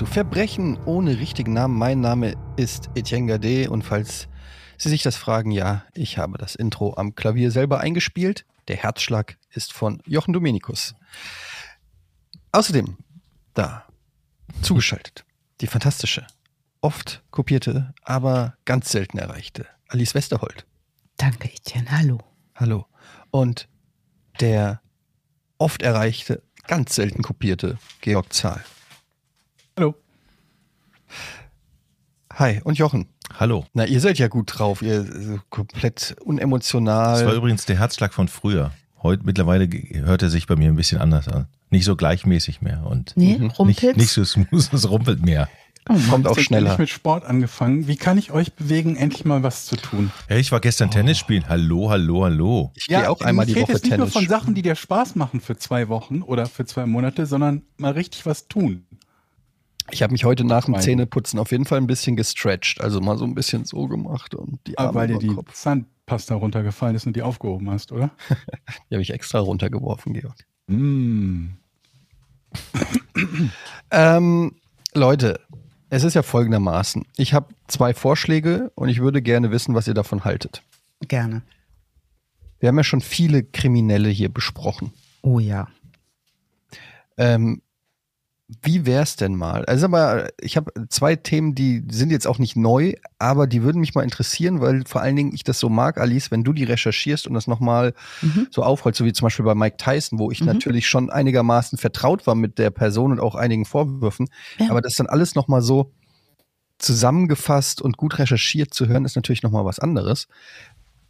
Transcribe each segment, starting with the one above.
zu Verbrechen ohne richtigen Namen. Mein Name ist Etienne Gade und falls Sie sich das fragen, ja, ich habe das Intro am Klavier selber eingespielt. Der Herzschlag ist von Jochen Dominikus. Außerdem da zugeschaltet die fantastische, oft kopierte, aber ganz selten erreichte Alice Westerholt. Danke, Etienne. Hallo. Hallo. Und der oft erreichte, ganz selten kopierte Georg Zahl. Hallo. Hi, und Jochen. Hallo. Na, ihr seid ja gut drauf, ihr so komplett unemotional. Das war übrigens der Herzschlag von früher. Heute mittlerweile hört er sich bei mir ein bisschen anders an. Nicht so gleichmäßig mehr und Nee, nicht, rumpelt's? nicht so smooth, es rumpelt mehr. Kommt auch schneller. Ich mit Sport angefangen. Wie kann ich euch bewegen, endlich mal was zu tun? Hey, ich war gestern Tennis spielen. Hallo, hallo, hallo. Ich gehe auch einmal die ich rede Woche jetzt nicht nur Tennis. von Sachen, die dir Spaß machen für zwei Wochen oder für zwei Monate, sondern mal richtig was tun. Ich habe mich heute nach dem. Zähneputzen auf jeden Fall ein bisschen gestretched, also mal so ein bisschen so gemacht und die Arme Aber weil dir die Kopf. Zahnpasta runtergefallen ist und die aufgehoben hast, oder? Die habe ich extra runtergeworfen, Georg. Mm. Ähm, Leute, es ist ja folgendermaßen. Ich habe zwei Vorschläge und ich würde gerne wissen, was ihr davon haltet. Gerne. Wir haben ja schon viele Kriminelle hier besprochen. Oh ja. Ähm, wie wär's denn mal? Also aber ich habe zwei Themen, die sind jetzt auch nicht neu, aber die würden mich mal interessieren, weil vor allen Dingen ich das so mag, Alice, wenn du die recherchierst und das nochmal Mhm. so aufrollst, so wie zum Beispiel bei Mike Tyson, wo ich Mhm. natürlich schon einigermaßen vertraut war mit der Person und auch einigen Vorwürfen, Ja. aber das dann alles nochmal so zusammengefasst und gut recherchiert zu hören, ist natürlich nochmal was anderes.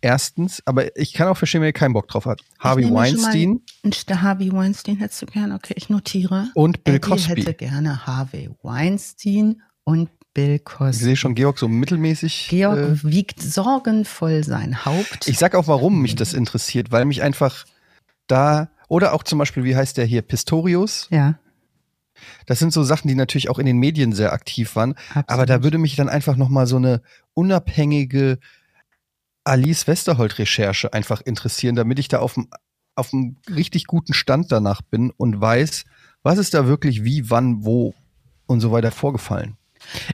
Erstens, aber ich kann auch verstehen, wenn ihr keinen Bock drauf habt. Harvey mal- Weinstein Und der Harvey Weinstein hättest du gerne? Okay, ich notiere. und Bill Eddie hätte Cosby. gerne Harvey Weinstein und Bill Ich Cosby. sehe schon Georg so mittelmäßig. Georg äh, wiegt sorgenvoll sein Haupt. Ich sag auch, warum mich das interessiert, weil mich einfach da, oder auch zum Beispiel, wie heißt der hier, Pistorius, ja, das sind so Sachen, die natürlich auch in den Medien sehr aktiv waren, absolut. aber da würde mich dann einfach nochmal so eine unabhängige Alice Westerholt-Recherche einfach interessieren, damit ich da auf dem auf einem richtig guten Stand danach bin und weiß, was ist da wirklich wie, wann, wo und so weiter vorgefallen.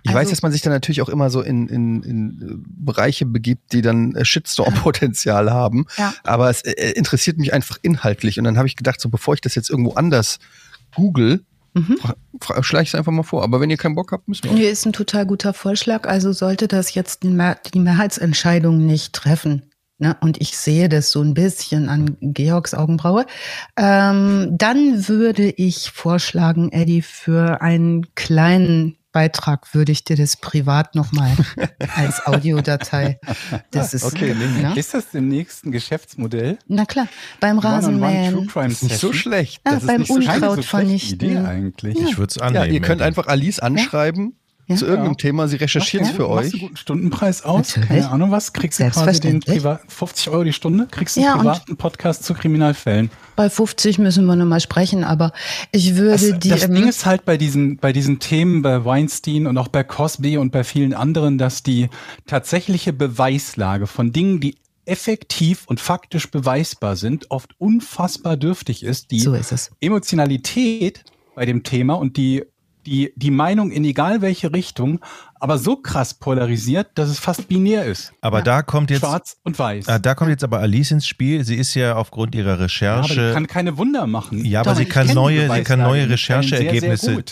Ich Also- weiß, dass man sich dann natürlich auch immer so in, in, in äh, Bereiche begibt, die dann äh, Shitstorm-Potenzial haben. Ja. Aber es äh, interessiert mich einfach inhaltlich. Und dann habe ich gedacht, so bevor ich das jetzt irgendwo anders google, Mhm. fra- schlage ich es einfach mal vor. Aber wenn ihr keinen Bock habt, müssen wir. auch. Nee, ist ein total guter Vorschlag. Also sollte das jetzt die Mehrheitsentscheidung nicht treffen. Ne? Und ich sehe das so ein bisschen an Georgs Augenbraue. Ähm, dann würde ich vorschlagen, Eddie, für einen kleinen Beitrag würde ich dir das privat nochmal als Audiodatei. Das ist Okay, ne? Ist das demnächst ein Geschäftsmodell? Na klar, beim Rasenmähen. Ist nicht so schlecht. Ja, Das ist beim Unkraut so vernichten. Idee eigentlich. Ich würde es Ja, annehmen. ihr könnt einfach Alice anschreiben Ja. zu irgendeinem Ja. Thema. Sie recherchiert es Okay, für Machst du einen euch. guten Stundenpreis aus? Natürlich. Keine Ahnung was? Kriegst du quasi den Selbstverständlich. Privat 50 Euro die Stunde? Kriegst du einen Ja, und- privaten Podcast zu Kriminalfällen? Bei 50 müssen wir nochmal sprechen, aber ich würde Das, die. das ähm, Ding ist halt bei diesen, bei diesen Themen, bei Weinstein und auch bei Cosby und bei vielen anderen, dass die tatsächliche Beweislage von Dingen, die effektiv und faktisch beweisbar sind, oft unfassbar dürftig ist. Die so ist es. Emotionalität bei dem Thema und die, die, die Meinung in egal welche Richtung, aber so krass polarisiert, dass es fast binär ist. Aber da kommt jetzt, Schwarz und weiß. ah, da kommt jetzt aber Alice ins Spiel. Sie ist ja aufgrund ihrer ja, aber Recherche. die kann keine Wunder machen. Ja, aber Doch, sie kann neue, sie kann neue Rechercheergebnisse,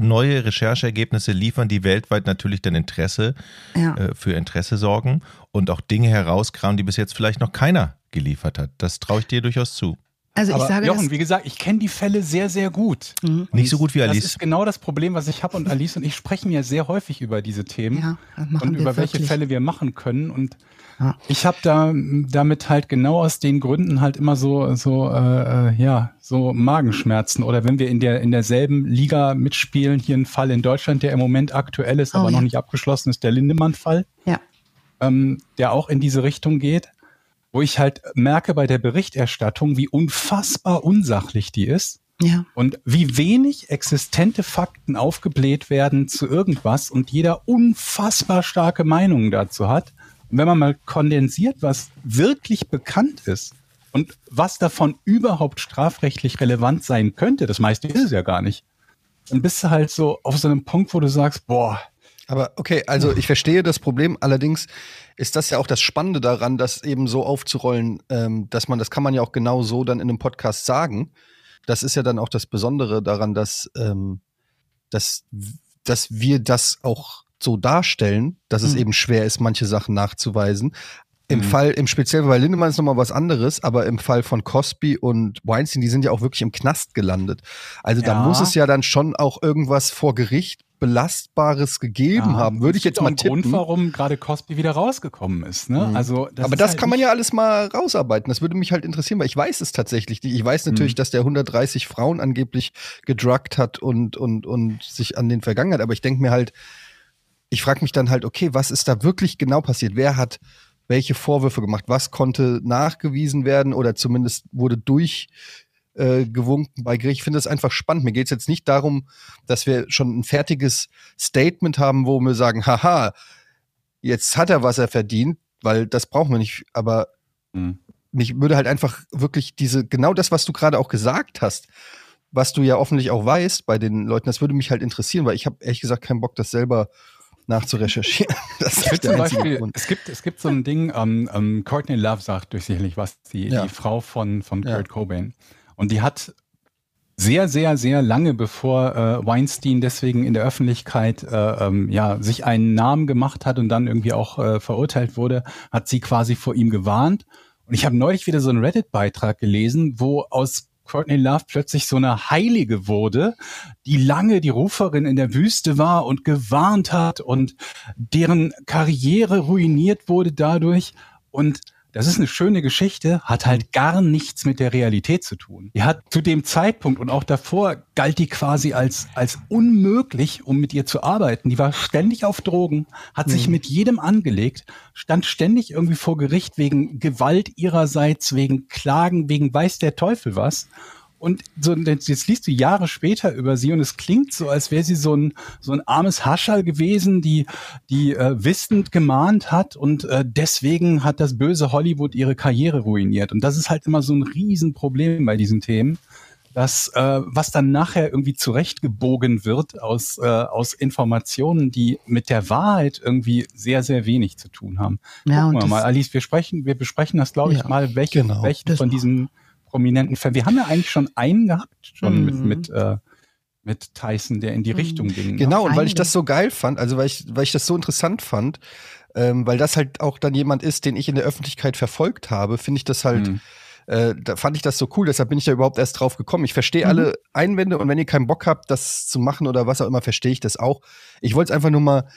neue Rechercheergebnisse liefern, die weltweit natürlich dann Interesse Ja. äh, für Interesse sorgen und auch Dinge herauskramen, die bis jetzt vielleicht noch keiner geliefert hat. Das traue ich dir durchaus zu. Also Aber ich sage Jochen, das. wie gesagt, ich kenne die Fälle sehr, sehr gut. Mhm. Nicht so gut wie Das Alice. ist genau das Problem, was ich habe. Und Alice und ich sprechen ja sehr häufig über diese Themen Ja, das machen und wir über welche wirklich. Fälle wir machen können. Und Ja. ich habe da damit halt genau aus den Gründen halt immer so, so äh, äh, ja, so Magenschmerzen. Oder wenn wir in der in derselben Liga mitspielen, hier ein Fall in Deutschland, der im Moment aktuell ist, Oh, aber ja. noch nicht abgeschlossen ist, der Lindemann-Fall. Ja. ähm, der auch in diese Richtung geht, wo ich halt merke bei der Berichterstattung, wie unfassbar unsachlich die ist Ja. und wie wenig existente Fakten aufgebläht werden zu irgendwas und jeder unfassbar starke Meinungen dazu hat. Und wenn man mal kondensiert, was wirklich bekannt ist und was davon überhaupt strafrechtlich relevant sein könnte, das meiste ist es ja gar nicht, dann bist du halt so auf so einem Punkt, wo du sagst, boah. Aber okay, also ich verstehe das Problem. Allerdings ist das ja auch das Spannende daran, das eben so aufzurollen, ähm, dass man, das kann man ja auch genau so dann in einem Podcast sagen. Das ist ja dann auch das Besondere daran, dass, ähm, dass, dass wir das auch so darstellen, dass es Mhm. eben schwer ist, manche Sachen nachzuweisen. Im Mhm. Fall, im speziellen bei Lindemann ist nochmal was anderes, aber im Fall von Cosby und Weinstein, die sind ja auch wirklich im Knast gelandet. Also da Ja. muss es ja dann schon auch irgendwas vor Gericht Belastbares gegeben Ja, haben, würde ich jetzt mal tippen. Grund, warum gerade Cosby wieder rausgekommen ist. Ne? Mhm. Also, das aber ist das halt kann man ja alles mal rausarbeiten. Das würde mich halt interessieren, weil ich weiß es tatsächlich nicht. Ich weiß natürlich, Mhm. dass der 130 Frauen angeblich gedruckt hat und, und, und sich an den vergangen hat. Aber ich denke mir halt, ich frage mich dann halt, okay, was ist da wirklich genau passiert? Wer hat welche Vorwürfe gemacht? Was konnte nachgewiesen werden oder zumindest wurde durch äh, gewunken bei Gericht. Ich finde das einfach spannend. Mir geht es jetzt nicht darum, dass wir schon ein fertiges Statement haben, wo wir sagen, haha, jetzt hat er, was er verdient, weil das brauchen wir nicht. Aber Mhm. mich würde halt einfach wirklich diese, genau das, was du gerade auch gesagt hast, was du ja hoffentlich auch weißt bei den Leuten, das würde mich halt interessieren, weil ich habe ehrlich gesagt keinen Bock, das selber nachzurecherchieren. Das zum einzige Beispiel, Grund. es gibt, es gibt so ein Ding, ähm, ähm, Courtney Love sagt durch sicherlich was, die, Ja. die Frau von, von Ja. Kurt Cobain. Und die hat sehr, sehr, sehr lange, bevor äh, Weinstein deswegen in der Öffentlichkeit äh, ähm, ja, sich einen Namen gemacht hat und dann irgendwie auch äh, verurteilt wurde, hat sie quasi vor ihm gewarnt. Und ich habe neulich wieder so einen Reddit-Beitrag gelesen, wo aus Courtney Love plötzlich so eine Heilige wurde, die lange die Ruferin in der Wüste war und gewarnt hat und deren Karriere ruiniert wurde dadurch. Und das ist eine schöne Geschichte, hat halt gar nichts mit der Realität zu tun. Die hat zu dem Zeitpunkt und auch davor galt die quasi als, als unmöglich, um mit ihr zu arbeiten. Die war ständig auf Drogen, hat sich Mhm. mit jedem angelegt, stand ständig irgendwie vor Gericht wegen Gewalt ihrerseits, wegen Klagen, wegen weiß der Teufel was. Und so, jetzt liest du Jahre später über sie und es klingt so, als wäre sie so ein, so ein armes Haschall gewesen, die, die äh, wissend gemahnt hat und äh, deswegen hat das böse Hollywood ihre Karriere ruiniert. Und das ist halt immer so ein Riesenproblem bei diesen Themen, dass äh, was dann nachher irgendwie zurechtgebogen wird aus, äh, aus Informationen, die mit der Wahrheit irgendwie sehr, sehr wenig zu tun haben. Ja, Gucken und wir mal, Alice, wir sprechen, wir besprechen das, glaube ich, Ja, mal, welche, genau. welchen Das von diesen prominenten Fällen. Wir haben ja eigentlich schon einen gehabt, schon mit, Mhm. mit, äh, mit Tyson, der in die Mhm. Richtung ging. ne? Genau, und weil ich das so geil fand, also weil ich, weil ich das so interessant fand, ähm, weil das halt auch dann jemand ist, den ich in der Öffentlichkeit verfolgt habe, finde ich das halt, Mhm. äh, da fand ich das so cool, deshalb bin ich da überhaupt erst drauf gekommen. Ich verstehe Mhm. alle Einwände und wenn ihr keinen Bock habt, das zu machen oder was auch immer, verstehe ich das auch. Ich wollte es einfach nur mal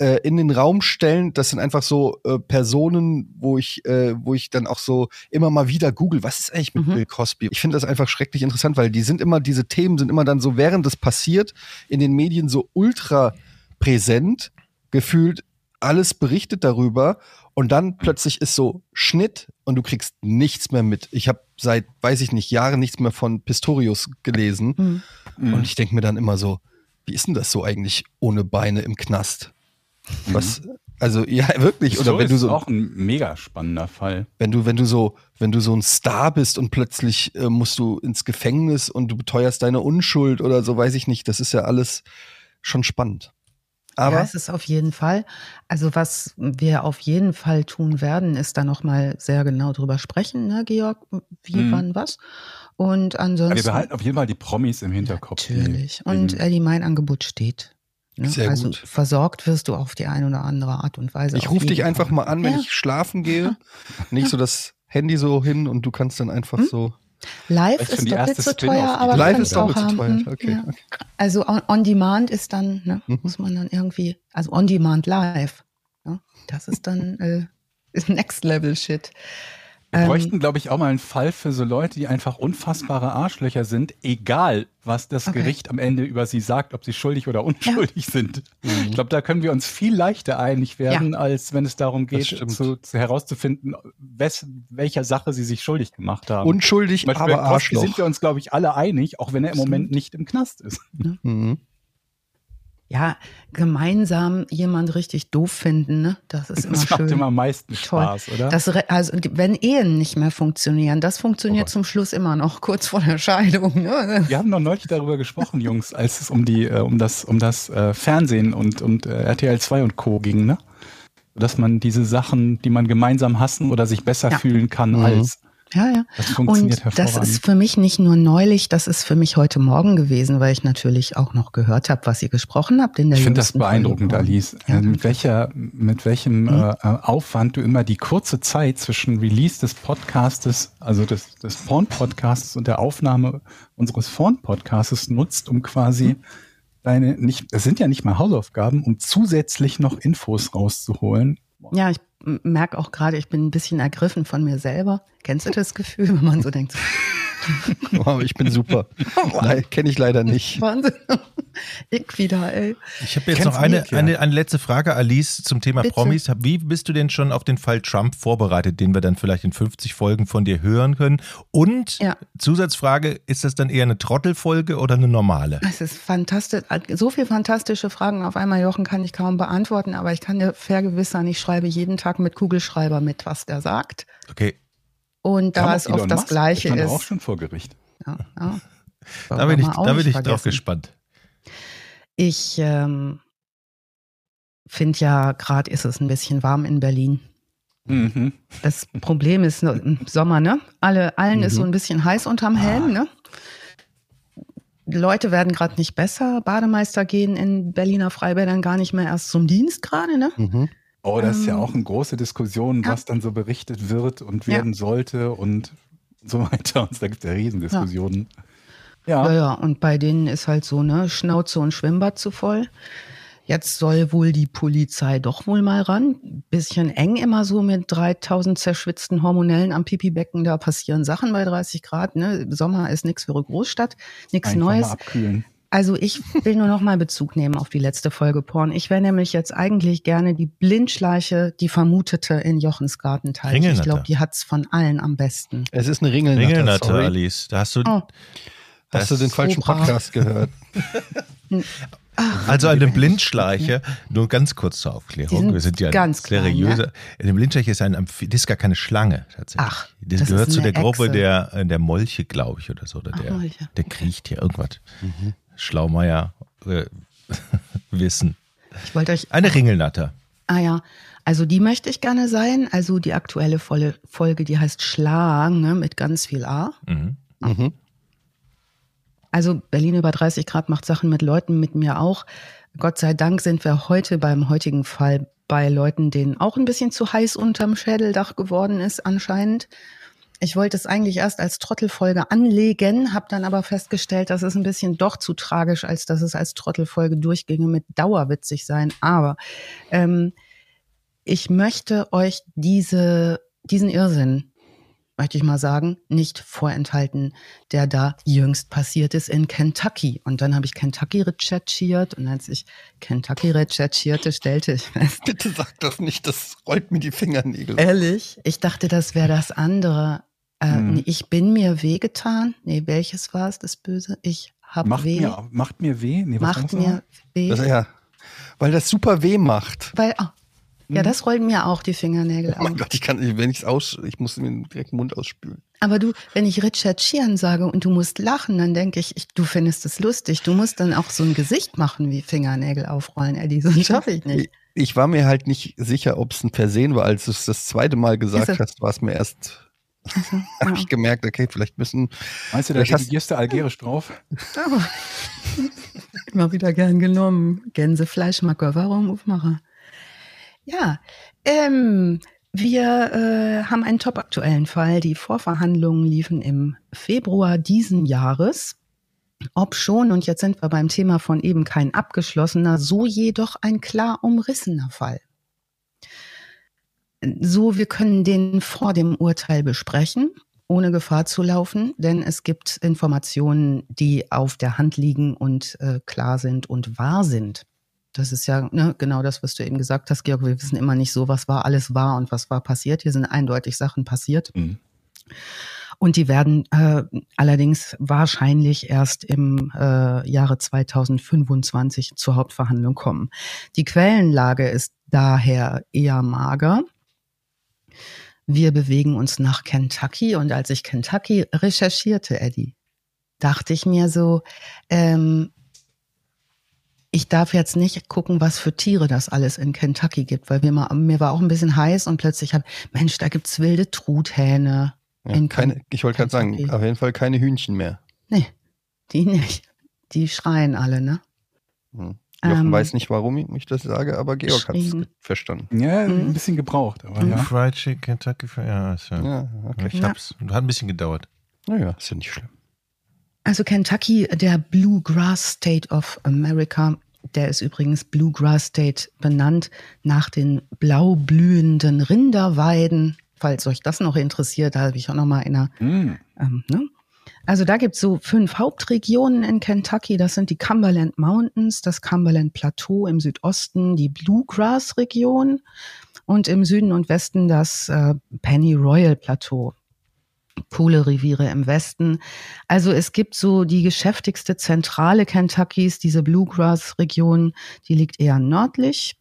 äh, in den Raum stellen. Das sind einfach so äh, Personen, wo ich, äh, wo ich dann auch so immer mal wieder google, was ist eigentlich mit Mhm. Bill Cosby? Ich finde das einfach schrecklich interessant, weil die sind immer, diese Themen sind immer dann so, während es passiert, in den Medien so ultra präsent, gefühlt alles berichtet darüber und dann plötzlich ist so Schnitt und du kriegst nichts mehr mit. Ich habe seit, weiß ich nicht, Jahren nichts mehr von Pistorius gelesen Hm. Mhm. und ich denke mir dann immer so, wie ist denn das so eigentlich ohne Beine im Knast? Was, also ja, wirklich. Oder wenn du ist so, auch ein mega spannender Fall. wenn du, wenn du so, wenn du so ein Star bist und plötzlich äh, musst du ins Gefängnis und du beteuerst deine Unschuld oder so, weiß ich nicht. Das ist ja alles schon spannend. Aber ja, es ist auf jeden Fall. Also was wir auf jeden Fall tun werden, ist da noch mal sehr genau drüber sprechen, ne, Georg, wie, Mhm. wann, was. Und Aber ansonsten wir behalten auf jeden Fall die Promis im Hinterkopf. natürlich. Und Eddie, mein Angebot steht. Ne? Sehr also gut. versorgt wirst du auf die eine oder andere Art und Weise. ich rufe dich einfach Fall. mal an, wenn Ja. ich schlafen gehe. Nicht so das Handy so hin und du kannst dann einfach Hm? so. Live ist doppelt so teuer, aber Live kannst ist auch doppelt so haben. teuer. Okay, ja. okay. Also on, on Demand ist dann, ne, Mhm. muss man dann irgendwie, also on Demand live. Ne? Das ist dann äh, ist Next Level Shit. Wir Ähm, bräuchten, glaube ich, auch mal einen Fall für so Leute, die einfach unfassbare Arschlöcher sind, egal was das Okay. Gericht am Ende über sie sagt, ob sie schuldig oder unschuldig sind. Mhm. Ich glaube, da können wir uns viel leichter einig werden, als wenn es darum geht, zu, zu herauszufinden, wes, welcher Sache sie sich schuldig gemacht haben. Unschuldig, Beispiel bei aber Arschloch. sind wir uns, glaube ich, alle einig, auch wenn er im. Moment nicht im Knast ist. Mhm. Ja, gemeinsam jemand richtig doof finden, ne? Das ist immer Das schön. macht immer am meisten Toll. Spaß, oder? Das, also, wenn Ehen nicht mehr funktionieren, das funktioniert Oh zum Schluss immer noch, kurz vor der Scheidung. Ne? Wir haben noch neulich darüber gesprochen, Jungs, als es um die, äh, um das, um das äh, Fernsehen und, und äh, RTL 2 und Co. ging, ne? Dass man diese Sachen, die man gemeinsam hassen oder sich besser Ja. fühlen kann Mhm. als. Ja, ja. Das funktioniert Und das hervorragend. ist für mich nicht nur neulich, das ist für mich heute Morgen gewesen, weil ich natürlich auch noch gehört habe, was ihr gesprochen habt in der Ich finde das beeindruckend, Alice, Ja, äh, mit welcher, mit welchem äh, äh, Aufwand du immer die kurze Zeit zwischen Release des Podcastes, also des, des Porn-Podcasts und der Aufnahme unseres Porn-Podcastes nutzt, um quasi deine, nicht, es sind ja nicht mal Hausaufgaben, um zusätzlich noch Infos rauszuholen. Ja, ich merke auch gerade, ich bin ein bisschen ergriffen von mir selber. Kennst du das Gefühl, wenn man so denkt, Oh, ich bin super. Nein, kenne ich leider nicht. Wahnsinn, ich wieder, ey. Ich habe jetzt Kennst noch eine, ja. eine, eine letzte Frage, Alice, zum Thema Bitte. Promis. Wie bist du denn schon auf den Fall Trump vorbereitet, den wir dann vielleicht in 50 Folgen von dir hören können? Und Ja. Zusatzfrage, ist das dann eher eine Trottelfolge oder eine normale? Es ist fantastisch. So viele fantastische Fragen auf einmal, Jochen, kann ich kaum beantworten, aber ich kann dir vergewissern, ich schreibe jeden Tag mit Kugelschreiber mit, was der sagt. Okay, Und da es oft das Musk, Gleiche stand ist. auch schon vor Gericht. Ja, ja. da bin ich, da bin ich drauf gespannt. Ich ähm, finde ja, gerade ist es ein bisschen warm in Berlin. Mhm. Das Problem ist nur im Sommer, ne? Alle, allen ist so ein bisschen heiß unterm Helm, ne? Leute werden gerade nicht besser. Bademeister gehen in Berliner Freibädern gar nicht mehr erst zum Dienst gerade, ne? Mhm. Oh, das ist ja Ähm, auch eine große Diskussion, ja. was dann so berichtet wird und Ja. werden sollte und so weiter. Und da gibt es ja Riesendiskussionen. Ja. Ja, ja, und bei denen ist halt so, ne, Schnauze und Schwimmbad zu voll. Jetzt soll wohl die Polizei doch wohl mal ran. Bisschen eng immer so mit 3000 zerschwitzten Hormonellen am Pipibecken. Da passieren Sachen bei 30 Grad. Ne? Sommer ist nichts für eine Großstadt, nichts Neues. mal abkühlen. Also ich will nur noch mal Bezug nehmen auf die letzte Folge Porn. Ich wäre nämlich jetzt eigentlich gerne die Blindschleiche, die vermutete in Jochens Gartenteich. Ich Ringelnatter. glaube, die hat's von allen am besten. Es ist eine Ringelnatter. Ringelnatter, sorry. Alice. Da hast du, Oh. Hast du den falschen Opa. Podcast gehört? Also an dem Blindschleiche, nur ganz kurz zur Die Aufklärung. sind Wir sind ja ganz klein, seriöse. Der Blindschleiche ist ein Amphi das ist gar keine Schlange tatsächlich. Ach, das, das gehört ist zu der eine Gruppe Echse. der, äh, der Molche, glaube ich, oder so. Oder Ach, der, Molche. der kriecht hier irgendwas. Schlaumeier äh, wissen. Ich wollte euch Eine Ringelnatter. Ah ja, also die möchte ich gerne sein. Also die aktuelle Volle- Folge, die heißt Schlag, ne, mit ganz viel A. Mhm. Mhm. Also Berlin über 30 Grad macht Sachen mit Leuten, mit mir auch. Gott sei Dank sind wir heute beim heutigen Fall bei Leuten, denen auch ein bisschen zu heiß unterm Schädeldach geworden ist anscheinend. Ich wollte es eigentlich erst als Trottelfolge anlegen, habe dann aber festgestellt, dass es ein bisschen doch zu tragisch, als dass es als Trottelfolge durchginge mit Dauerwitzig sein. Aber ähm, ich möchte euch diese, diesen Irrsinn, möchte ich mal sagen, nicht vorenthalten, der da jüngst passiert ist in Kentucky. Und dann habe ich Kentucky recherchiert und als ich Kentucky recherchierte, stellte ich fest, Bitte sag das nicht, das rollt mir die Fingernägel. ehrlich, ich dachte, das wäre das andere. Äh, Hm. nee, Ich bin mir wehgetan. Nee, welches war es, das Böse? Ich habe Macht weh. mir, macht mir weh? Nee, was macht mir noch? weh. Das, ja, weil das super weh macht. weil, ah, ja, das rollt mir auch die Fingernägel Oh mein an. Gott, ich kann, wenn ich es aus, ich muss mir direkt den Mund ausspülen. Aber du, wenn ich recherchieren sage und du musst lachen, dann denke ich, ich, du findest es lustig. Du musst dann auch so ein Gesicht machen wie Fingernägel aufrollen, Eddie. Sonst schaffe ich nicht. Ich, war mir halt nicht sicher, ob es ein Versehen war. Als du es das zweite Mal gesagt hast, war es mir erst, Also, habe ja. ich gemerkt, okay, vielleicht müssen, Meinst du, da reagierst du algerisch drauf? Aber immer wieder gern genommen. Gänsefleischmacker, warum Aufmacher? Ja, ähm, wir äh, haben einen topaktuellen Fall. Die Vorverhandlungen liefen im Februar diesen Jahres. Ob schon, und jetzt sind wir beim Thema von eben kein abgeschlossener, so jedoch ein klar umrissener Fall. So, wir können den vor dem Urteil besprechen, ohne Gefahr zu laufen, denn es gibt Informationen, die auf der Hand liegen und äh, klar sind und wahr sind. Das ist ja ne, genau das, was du eben gesagt hast, Georg. Wir wissen immer nicht so, was war alles wahr und was war passiert. Hier sind eindeutig Sachen passiert. Mhm. Und die werden äh, allerdings wahrscheinlich erst im äh, Jahre 2025 zur Hauptverhandlung kommen. Die Quellenlage ist daher eher mager. Wir bewegen uns nach Kentucky und als ich Kentucky recherchierte, Eddie, dachte ich mir so, ähm, ich darf jetzt nicht gucken, was für Tiere das alles in Kentucky gibt, weil wir mal, mir war auch ein bisschen heiß und plötzlich habe, Mensch, da gibt's wilde Truthähne. Ja, keine, ich wollte gerade sagen, auf jeden Fall keine Hühnchen mehr. Nee, die nicht. Die schreien alle, ne? Hm. Jochen ähm, weiß nicht, warum ich das sage, aber Georg hat es verstanden. Ja, ein mhm. bisschen gebraucht, aber mhm. ja. Fried Chicken, Kentucky Fried, ja, ist ja. ja okay. Ich hab's, hat ein bisschen gedauert. Naja, ist ja nicht schlimm. Also Kentucky, der Bluegrass State of America, der ist übrigens Bluegrass State benannt nach den blau blühenden Rinderweiden. Falls euch das noch interessiert, da habe ich auch noch mal einer. Mm. Ähm, ne? Also da gibt es so fünf Hauptregionen in Kentucky. Das sind die Cumberland Mountains, das Cumberland Plateau im Südosten, die Bluegrass-Region und im Süden und Westen das äh, Penny Royal Plateau. Kohlereviere im Westen. Also es gibt so die geschäftigste Zentrale Kentuckys, diese Bluegrass-Region, die liegt eher nördlich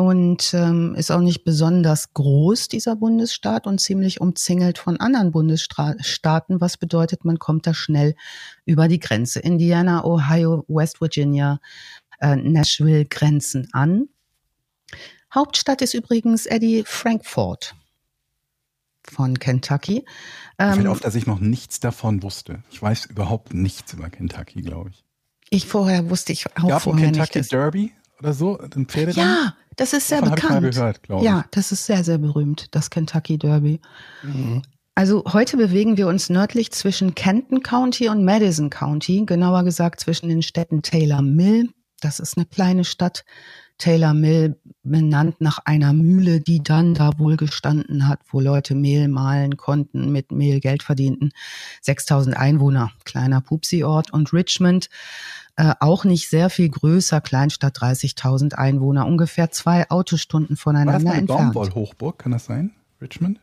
und ähm, ist auch nicht besonders groß, dieser Bundesstaat, und ziemlich umzingelt von anderen Bundesstaaten, was bedeutet, man kommt da schnell über die Grenze. Indiana, Ohio, West Virginia, äh, Nashville grenzen an. Hauptstadt ist übrigens Eddie Frankfurt von Kentucky. Ähm, fällt auf, dass ich noch nichts davon wusste. Ich weiß überhaupt nichts über Kentucky, glaube ich. Ich vorher wusste ich auch Gab vorher Kentucky nicht. Derby oder so, ein Pferderennen? Ja, das ist sehr Davon bekannt. Ich mal gehört, ja, das ist sehr, sehr berühmt, das Kentucky Derby. Mhm. Also heute bewegen wir uns nördlich zwischen Kenton County und Madison County, genauer gesagt zwischen den Städten Taylor Mill, das ist eine kleine Stadt, Taylor Mill benannt nach einer Mühle, die dann da wohl gestanden hat, wo Leute Mehl mahlen konnten, mit Mehl Geld verdienten. 6000 Einwohner, kleiner Pupsi-Ort. Und Richmond, äh, auch nicht sehr viel größer, Kleinstadt 30.000 Einwohner, ungefähr zwei Autostunden voneinander War das eine entfernt. Baumwollhochburg, kann das sein? Richmond?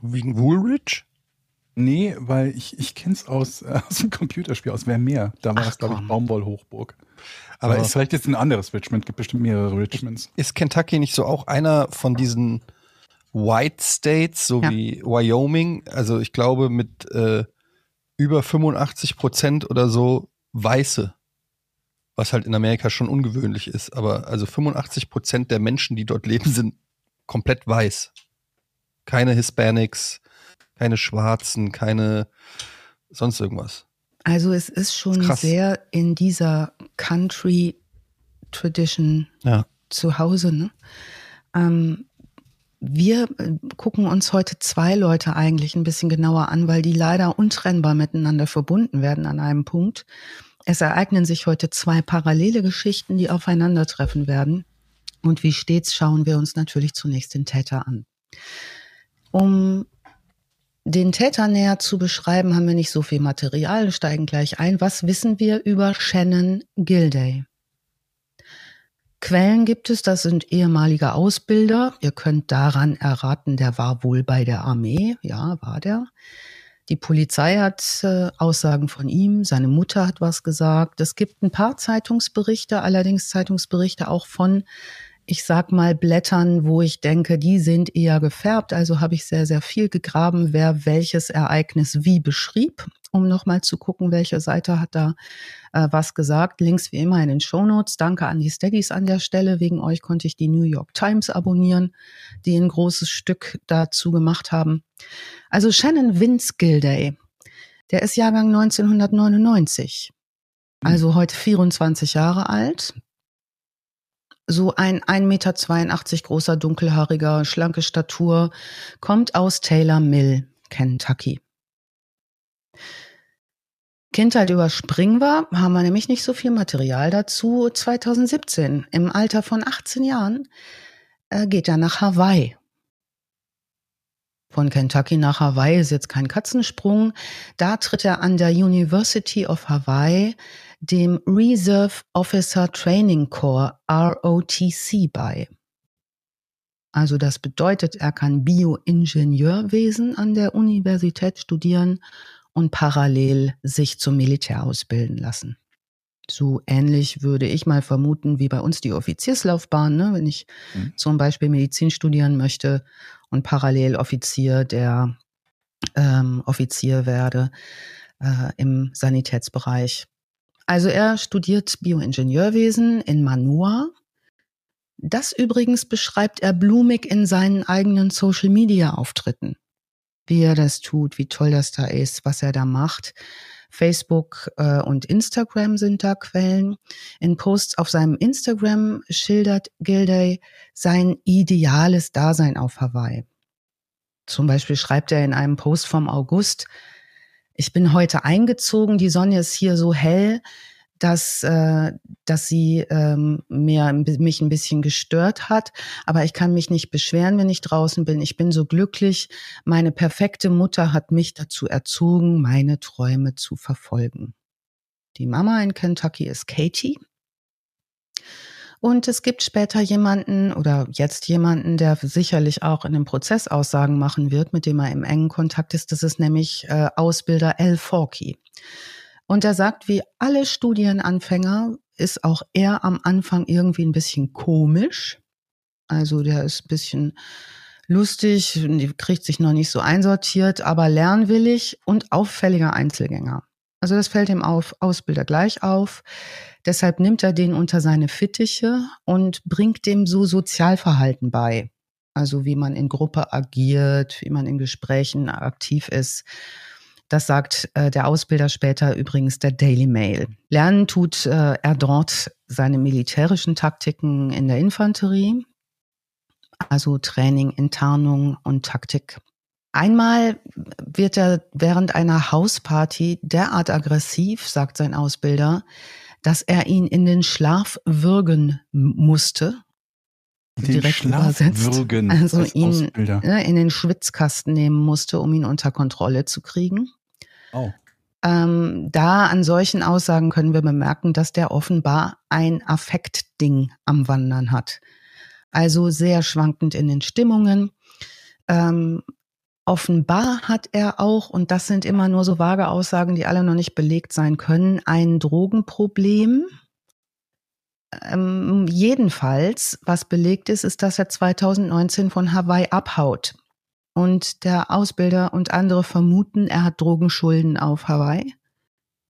Wegen Woolwich? Nee, weil ich, ich kenne es aus, äh, aus dem Computerspiel, aus Wer mehr. Da war Ach, das, glaube ich, Baumwollhochburg. Aber, Aber ist vielleicht jetzt ein anderes Richmond, gibt bestimmt mehrere Richmonds. Ist Kentucky nicht so auch einer von diesen White States, so ja. wie Wyoming? Also ich glaube mit äh, über 85 Prozent oder so Weiße, was halt in Amerika schon ungewöhnlich ist. Aber also 85 Prozent der Menschen, die dort leben, sind komplett weiß. Keine Hispanics, keine Schwarzen, keine sonst irgendwas. Also es ist schon Krass. sehr in dieser Country Tradition ja. zu Hause. Ne? Ähm, wir äh, gucken uns heute zwei Leute eigentlich ein bisschen genauer an, weil die leider untrennbar miteinander verbunden werden an einem Punkt. Es ereignen sich heute zwei parallele Geschichten, die aufeinandertreffen werden. Und wie stets schauen wir uns natürlich zunächst den Täter an. Um den Täter näher zu beschreiben, haben wir nicht so viel Material, steigen gleich ein. Was wissen wir über Shannon Gilday? Quellen gibt es, das sind ehemalige Ausbilder. Ihr könnt daran erraten, der war wohl bei der Armee. Ja, war der. Die Polizei hat äh, Aussagen von ihm, seine Mutter hat was gesagt. Es gibt ein paar Zeitungsberichte, allerdings Zeitungsberichte auch von ich sag mal, Blättern, wo ich denke, die sind eher gefärbt. Also habe ich sehr, sehr viel gegraben, wer welches Ereignis wie beschrieb, um nochmal zu gucken, welche Seite hat da äh, was gesagt. Links wie immer in den Show Notes. Danke an die Steadies an der Stelle. Wegen euch konnte ich die New York Times abonnieren, die ein großes Stück dazu gemacht haben. Also Shannon Vince Gilday, der ist Jahrgang 1999. Also heute 24 Jahre alt, so ein 1,82 Meter großer, dunkelhaariger, schlanke Statur, kommt aus Taylor Mill, Kentucky. Kindheit überspringen wir, haben wir nämlich nicht so viel Material dazu. 2017, im Alter von 18 Jahren, äh, geht er nach Hawaii. Von Kentucky nach Hawaii ist jetzt kein Katzensprung. Da tritt er an der University of Hawaii dem Reserve Officer Training Corps ROTC bei. Also das bedeutet, er kann Bioingenieurwesen an der Universität studieren und parallel sich zum Militär ausbilden lassen. So ähnlich würde ich mal vermuten wie bei uns die Offizierslaufbahn, ne? wenn ich mhm. zum Beispiel Medizin studieren möchte und parallel Offizier der ähm, Offizier werde äh, im Sanitätsbereich. Also er studiert Bioingenieurwesen in Manua. Das übrigens beschreibt er blumig in seinen eigenen Social-Media-Auftritten. Wie er das tut, wie toll das da ist, was er da macht. Facebook äh, und Instagram sind da Quellen. In Posts auf seinem Instagram schildert Gilday sein ideales Dasein auf Hawaii. Zum Beispiel schreibt er in einem Post vom August, ich bin heute eingezogen, die Sonne ist hier so hell, dass, äh, dass sie ähm, mir, mich ein bisschen gestört hat. Aber ich kann mich nicht beschweren, wenn ich draußen bin. Ich bin so glücklich. Meine perfekte Mutter hat mich dazu erzogen, meine Träume zu verfolgen. Die Mama in Kentucky ist Katie. Und es gibt später jemanden oder jetzt jemanden, der sicherlich auch in dem Prozess Aussagen machen wird, mit dem er im engen Kontakt ist. Das ist nämlich äh, Ausbilder Al Forkey. Und er sagt, wie alle Studienanfänger ist auch er am Anfang irgendwie ein bisschen komisch. Also der ist ein bisschen lustig, kriegt sich noch nicht so einsortiert, aber lernwillig und auffälliger Einzelgänger. Also das fällt dem auf, Ausbilder gleich auf. Deshalb nimmt er den unter seine Fittiche und bringt dem so Sozialverhalten bei. Also wie man in Gruppe agiert, wie man in Gesprächen aktiv ist. Das sagt äh, der Ausbilder später übrigens der Daily Mail. Lernen tut äh, er dort seine militärischen Taktiken in der Infanterie, also Training in Tarnung und Taktik. Einmal wird er während einer Hausparty derart aggressiv, sagt sein Ausbilder, dass er ihn in den Schlaf würgen musste. Den direkt Schlaf übersetzt. Würgen also ihn ne, in den Schwitzkasten nehmen musste, um ihn unter Kontrolle zu kriegen. Oh. Ähm, da an solchen Aussagen können wir bemerken, dass der offenbar ein Affektding am Wandern hat. Also sehr schwankend in den Stimmungen. Ähm, Offenbar hat er auch, und das sind immer nur so vage Aussagen, die alle noch nicht belegt sein können, ein Drogenproblem. Ähm, jedenfalls, was belegt ist, ist, dass er 2019 von Hawaii abhaut. Und der Ausbilder und andere vermuten, er hat Drogenschulden auf Hawaii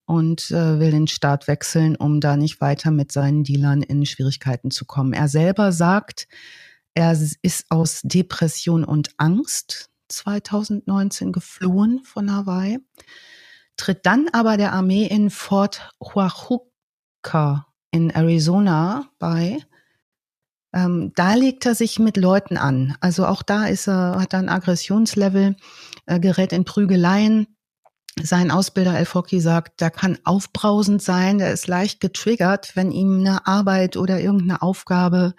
und äh, will den Staat wechseln, um da nicht weiter mit seinen Dealern in Schwierigkeiten zu kommen. Er selber sagt, er ist aus Depression und Angst 2019 geflohen von Hawaii, tritt dann aber der Armee in Fort Huachuca in Arizona bei. Ähm, da legt er sich mit Leuten an. Also auch da ist er, hat er ein Aggressionslevel, äh, gerät in Prügeleien. Sein Ausbilder El Foki sagt, der kann aufbrausend sein, der ist leicht getriggert, wenn ihm eine Arbeit oder irgendeine Aufgabe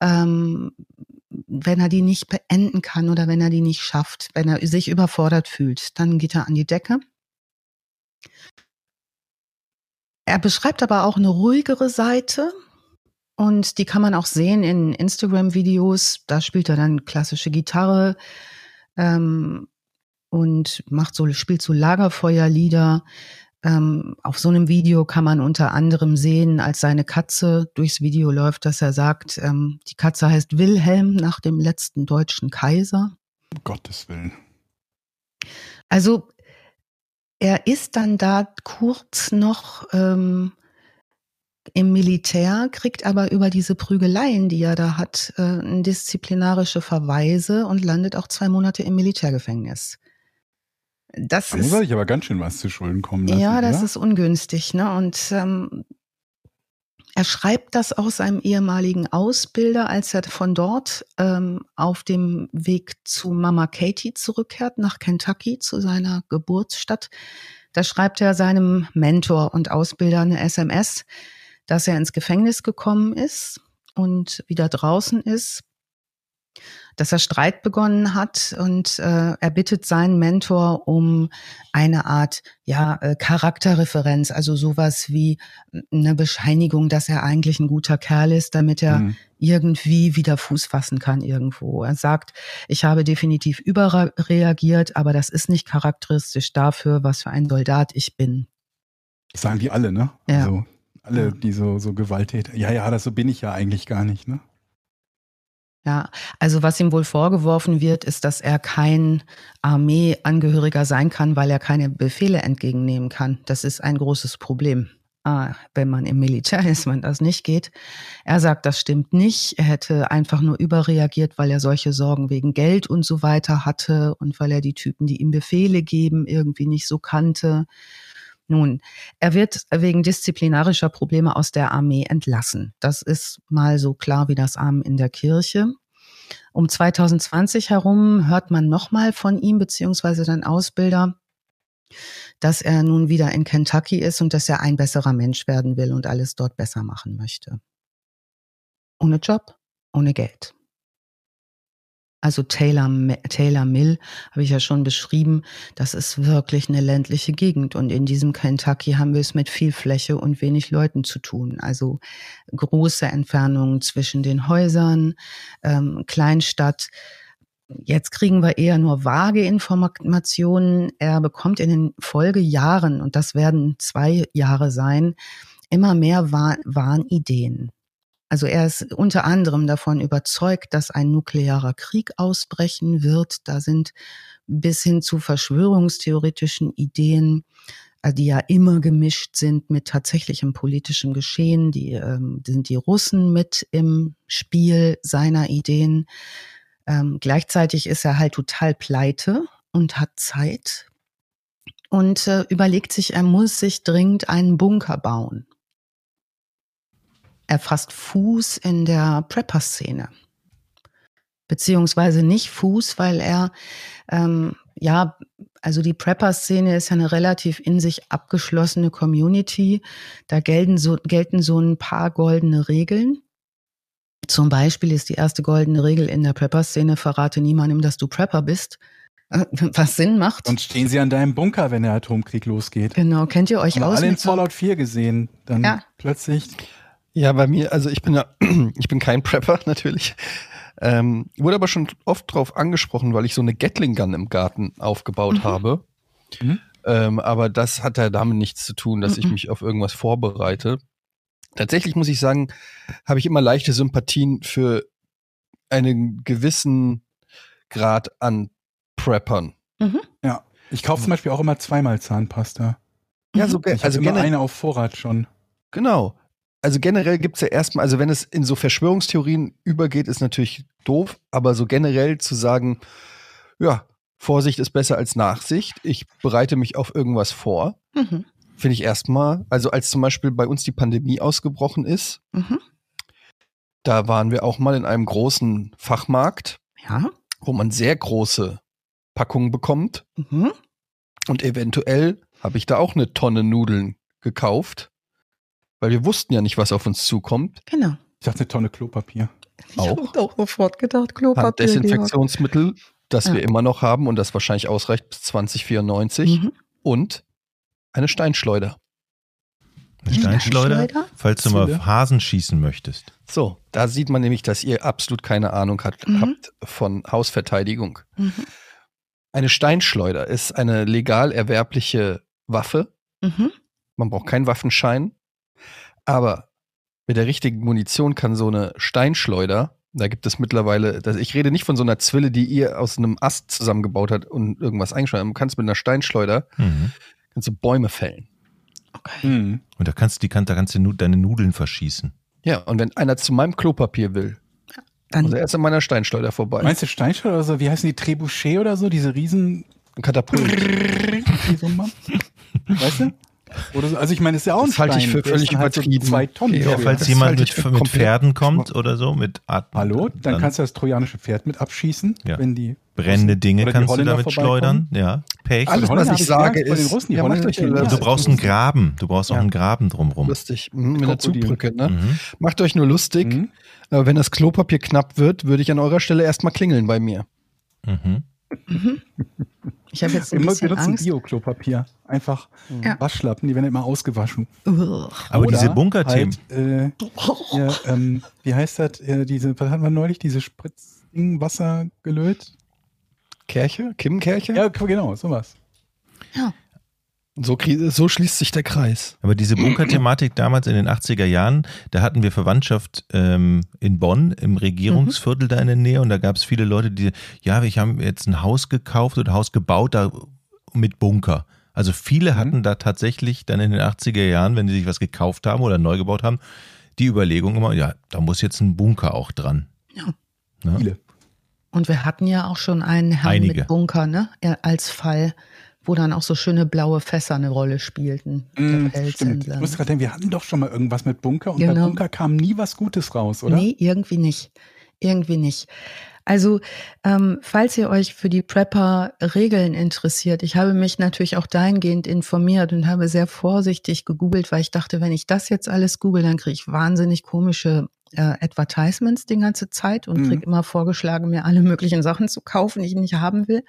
ähm, wenn er die nicht beenden kann oder wenn er die nicht schafft, wenn er sich überfordert fühlt, dann geht er an die Decke. Er beschreibt aber auch eine ruhigere Seite und die kann man auch sehen in Instagram-Videos. Da spielt er dann klassische Gitarre ähm, und macht so, spielt so Lagerfeuerlieder. Ähm, auf so einem Video kann man unter anderem sehen, als seine Katze durchs Video läuft, dass er sagt, ähm, die Katze heißt Wilhelm nach dem letzten deutschen Kaiser. Um Gottes Willen. Also er ist dann da kurz noch ähm, im Militär, kriegt aber über diese Prügeleien, die er da hat, äh, disziplinarische Verweise und landet auch zwei Monate im Militärgefängnis. Das da ist, muss ich aber ganz schön was zu Schulden kommen lassen. Ja, das oder? ist ungünstig. Ne? Und ähm, er schreibt das aus seinem ehemaligen Ausbilder, als er von dort ähm, auf dem Weg zu Mama Katie zurückkehrt, nach Kentucky, zu seiner Geburtsstadt. Da schreibt er seinem Mentor und Ausbilder eine SMS, dass er ins Gefängnis gekommen ist und wieder draußen ist dass er Streit begonnen hat und äh, er bittet seinen Mentor um eine Art ja äh, Charakterreferenz, also sowas wie eine Bescheinigung, dass er eigentlich ein guter Kerl ist, damit er mhm. irgendwie wieder Fuß fassen kann irgendwo. Er sagt, ich habe definitiv überreagiert, aber das ist nicht charakteristisch dafür, was für ein Soldat ich bin. Das sagen die alle, ne? Ja. Also alle, die so, so Gewalttäter. Ja, ja, das so bin ich ja eigentlich gar nicht, ne? Ja, also was ihm wohl vorgeworfen wird, ist, dass er kein Armeeangehöriger sein kann, weil er keine Befehle entgegennehmen kann. Das ist ein großes Problem. Ah, wenn man im Militär ist, wenn das nicht geht. Er sagt, das stimmt nicht. Er hätte einfach nur überreagiert, weil er solche Sorgen wegen Geld und so weiter hatte und weil er die Typen, die ihm Befehle geben, irgendwie nicht so kannte. Nun, er wird wegen disziplinarischer Probleme aus der Armee entlassen. Das ist mal so klar wie das Arm in der Kirche. Um 2020 herum hört man nochmal von ihm, beziehungsweise dann Ausbilder, dass er nun wieder in Kentucky ist und dass er ein besserer Mensch werden will und alles dort besser machen möchte. Ohne Job, ohne Geld. Also Taylor, Taylor Mill habe ich ja schon beschrieben, das ist wirklich eine ländliche Gegend. Und in diesem Kentucky haben wir es mit viel Fläche und wenig Leuten zu tun. Also große Entfernungen zwischen den Häusern, ähm, Kleinstadt. Jetzt kriegen wir eher nur vage Informationen. Er bekommt in den Folgejahren, und das werden zwei Jahre sein, immer mehr Wahnideen. Also er ist unter anderem davon überzeugt, dass ein nuklearer Krieg ausbrechen wird. Da sind bis hin zu verschwörungstheoretischen Ideen, äh, die ja immer gemischt sind mit tatsächlichem politischem Geschehen. Die ähm, sind die Russen mit im Spiel seiner Ideen. Ähm, gleichzeitig ist er halt total pleite und hat Zeit und äh, überlegt sich, er muss sich dringend einen Bunker bauen. Er fasst Fuß in der Prepper-Szene. Beziehungsweise nicht Fuß, weil er, ähm, ja, also die Prepper-Szene ist ja eine relativ in sich abgeschlossene Community. Da gelten so, gelten so ein paar goldene Regeln. Zum Beispiel ist die erste goldene Regel in der Prepper-Szene, verrate niemandem, dass du Prepper bist was Sinn macht. Und stehen sie an deinem Bunker, wenn der Atomkrieg losgeht. Genau, kennt ihr euch Haben aus? alle in Fallout 4 gesehen, dann ja. plötzlich ja, bei mir, also ich bin ja, ich bin kein Prepper natürlich. Ähm, wurde aber schon oft drauf angesprochen, weil ich so eine Gatling Gun im Garten aufgebaut mhm. habe. Mhm. Ähm, aber das hat ja damit nichts zu tun, dass mhm. ich mich auf irgendwas vorbereite. Tatsächlich muss ich sagen, habe ich immer leichte Sympathien für einen gewissen Grad an Preppern. Mhm. Ja, ich kaufe zum Beispiel auch immer zweimal Zahnpasta. Ja, so ich also immer eine auf Vorrat schon. Genau also generell gibt's ja erstmal, also wenn es in so Verschwörungstheorien übergeht, ist natürlich doof, aber so generell zu sagen, ja, Vorsicht ist besser als Nachsicht, ich bereite mich auf irgendwas vor, mhm. finde ich erstmal, also als zum Beispiel bei uns die Pandemie ausgebrochen ist, mhm. da waren wir auch mal in einem großen Fachmarkt, ja. wo man sehr große Packungen bekommt. Mhm. Und eventuell habe ich da auch eine Tonne Nudeln gekauft weil wir wussten ja nicht, was auf uns zukommt. Genau. Ich dachte, eine Tonne Klopapier. Ich habe auch sofort gedacht, Klopapier. Desinfektionsmittel, das ja. wir immer noch haben und das wahrscheinlich ausreicht bis 2094. Mhm. Und eine Steinschleuder. Eine Steinschleuder, falls du mal auf Hasen schießen möchtest. So, da sieht man nämlich, dass ihr absolut keine Ahnung hat, mhm. habt von Hausverteidigung. Mhm. Eine Steinschleuder ist eine legal erwerbliche Waffe. Mhm. Man braucht keinen Waffenschein. Aber mit der richtigen Munition kann so eine Steinschleuder, da gibt es mittlerweile, ich rede nicht von so einer Zwille, die ihr aus einem Ast zusammengebaut hat und irgendwas eingeschleudert. Du kannst mit einer Steinschleuder mhm. kannst du Bäume fällen. Okay. Mhm. Und da kannst, die, da kannst du deine Nudeln verschießen. Ja, und wenn einer zu meinem Klopapier will, dann muss er erst an meiner Steinschleuder vorbei. Meinst du Steinschleuder oder so? Wie heißen die? Trebuchet oder so? Diese riesen Katapult. weißt du? Oder so. Also ich meine, das ist ja auch ein Das halte ich Stein. für völlig dann halt so übertrieben. zwei Tonnen. Ja, Ja, falls jemand mit, mit Pferden kommt oder so, mit Art, Hallo? Dann, kannst du das trojanische Pferd mit abschießen, Ja. wenn die brennende Dinge kannst du damit schleudern. Ja, Pech. Alles, was ich sage, gemerkt, bei den ist, Russen, ja, du brauchst einen. Graben. Du brauchst auch Ja. einen Graben drumrum. Lustig, mhm, mit einer. Zugbrücke. Ne? Mhm. Macht euch nur lustig. Mhm. Aber wenn das Klopapier knapp wird, würde ich an eurer Stelle erstmal klingeln bei mir. Mhm. Ich habe jetzt Wir ein mu- bisschen benutzen Angst. Bio-Klopapier. Einfach Ja. Waschlappen, die werden immer ausgewaschen. Aber Oder diese Bunkerthemen, Halt, äh, ja, ähm, wie heißt das? Äh, diese, was hatten wir neulich? Diese Spritzding, Wasser gelöt? Kerche? Kim-Kerche? Ja, genau, sowas. So, so schließt sich der Kreis. aber diese Bunkerthematik damals in den 80er Jahren, da hatten wir Verwandtschaft ähm, in Bonn im Regierungsviertel da in der Nähe und da gab es viele Leute, die, ja, ich habe jetzt ein Haus gekauft oder ein Haus gebaut da mit Bunker. Also viele hatten da tatsächlich dann in den 80er Jahren, wenn sie sich was gekauft haben oder neu gebaut haben, die Überlegung immer, ja, da muss jetzt ein Bunker auch dran. Ja. Ne? Viele. Und wir hatten ja auch schon einen Herrn Einige. mit Bunker, ne? Ja, als Fall, wo dann auch so schöne blaue Fässer eine Rolle spielten. Mm, stimmt. Ich muss gerade denken, wir hatten doch schon mal irgendwas mit Bunker und bei Genau. Bunker kam nie was Gutes raus, oder? Nee, irgendwie nicht. Irgendwie nicht. Also, ähm, falls ihr euch für die Prepper-Regeln interessiert, ich habe mich natürlich auch dahingehend informiert und habe sehr vorsichtig gegoogelt, weil ich dachte, wenn ich das jetzt alles google, dann kriege ich wahnsinnig komische äh, Advertisements die ganze Zeit und Mhm. kriege immer vorgeschlagen, mir alle möglichen Sachen zu kaufen, die ich nicht haben will.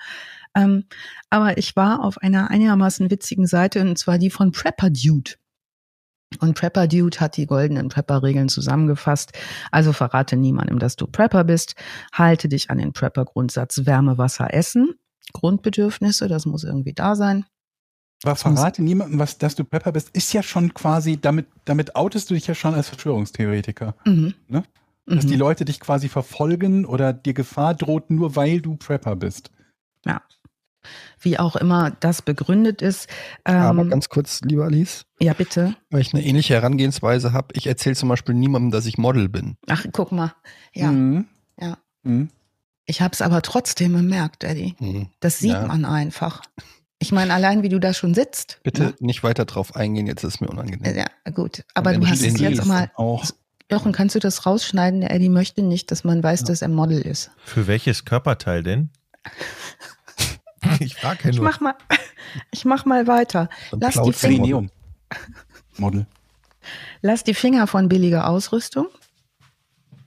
Ähm, aber ich war auf einer einigermaßen witzigen Seite und zwar die von Prepper Dude. Und Prepper Dude hat die goldenen Prepper-Regeln zusammengefasst. Also verrate niemandem, dass du Prepper bist. Halte dich an den Prepper-Grundsatz Wärme, Wasser, Essen. Grundbedürfnisse, das muss irgendwie da sein. Aber verrate niemandem, was, dass du Prepper bist, ist ja schon quasi, damit, damit outest du dich ja schon als Verschwörungstheoretiker. Mhm. Ne? Dass Mhm. die Leute dich quasi verfolgen oder dir Gefahr droht, nur weil du Prepper bist. Ja. Wie auch immer das begründet ist. Ähm, Aber ganz kurz, lieber Alice, ja, bitte. weil ich eine ähnliche Herangehensweise habe. Ich erzähle zum Beispiel niemandem, dass ich Model bin. Ach, guck mal. Ja, Mhm. ja. Mhm. Ich habe es aber trotzdem bemerkt, Eddie. Mhm. Das sieht Ja. man einfach. Ich meine, allein wie du da schon sitzt. Bitte Ne? nicht weiter drauf eingehen, jetzt ist es mir unangenehm. Ja, gut. Aber du ich hast es jetzt mal. Auch. Jochen, kannst du das rausschneiden? Der Eddie möchte nicht, dass man weiß, dass er Model ist. Für welches Körperteil denn? ich frage ja Ich nur. mach mal, ich mach mal weiter. Dann Lass die, Finger, Model. Lass die Finger von billiger Ausrüstung.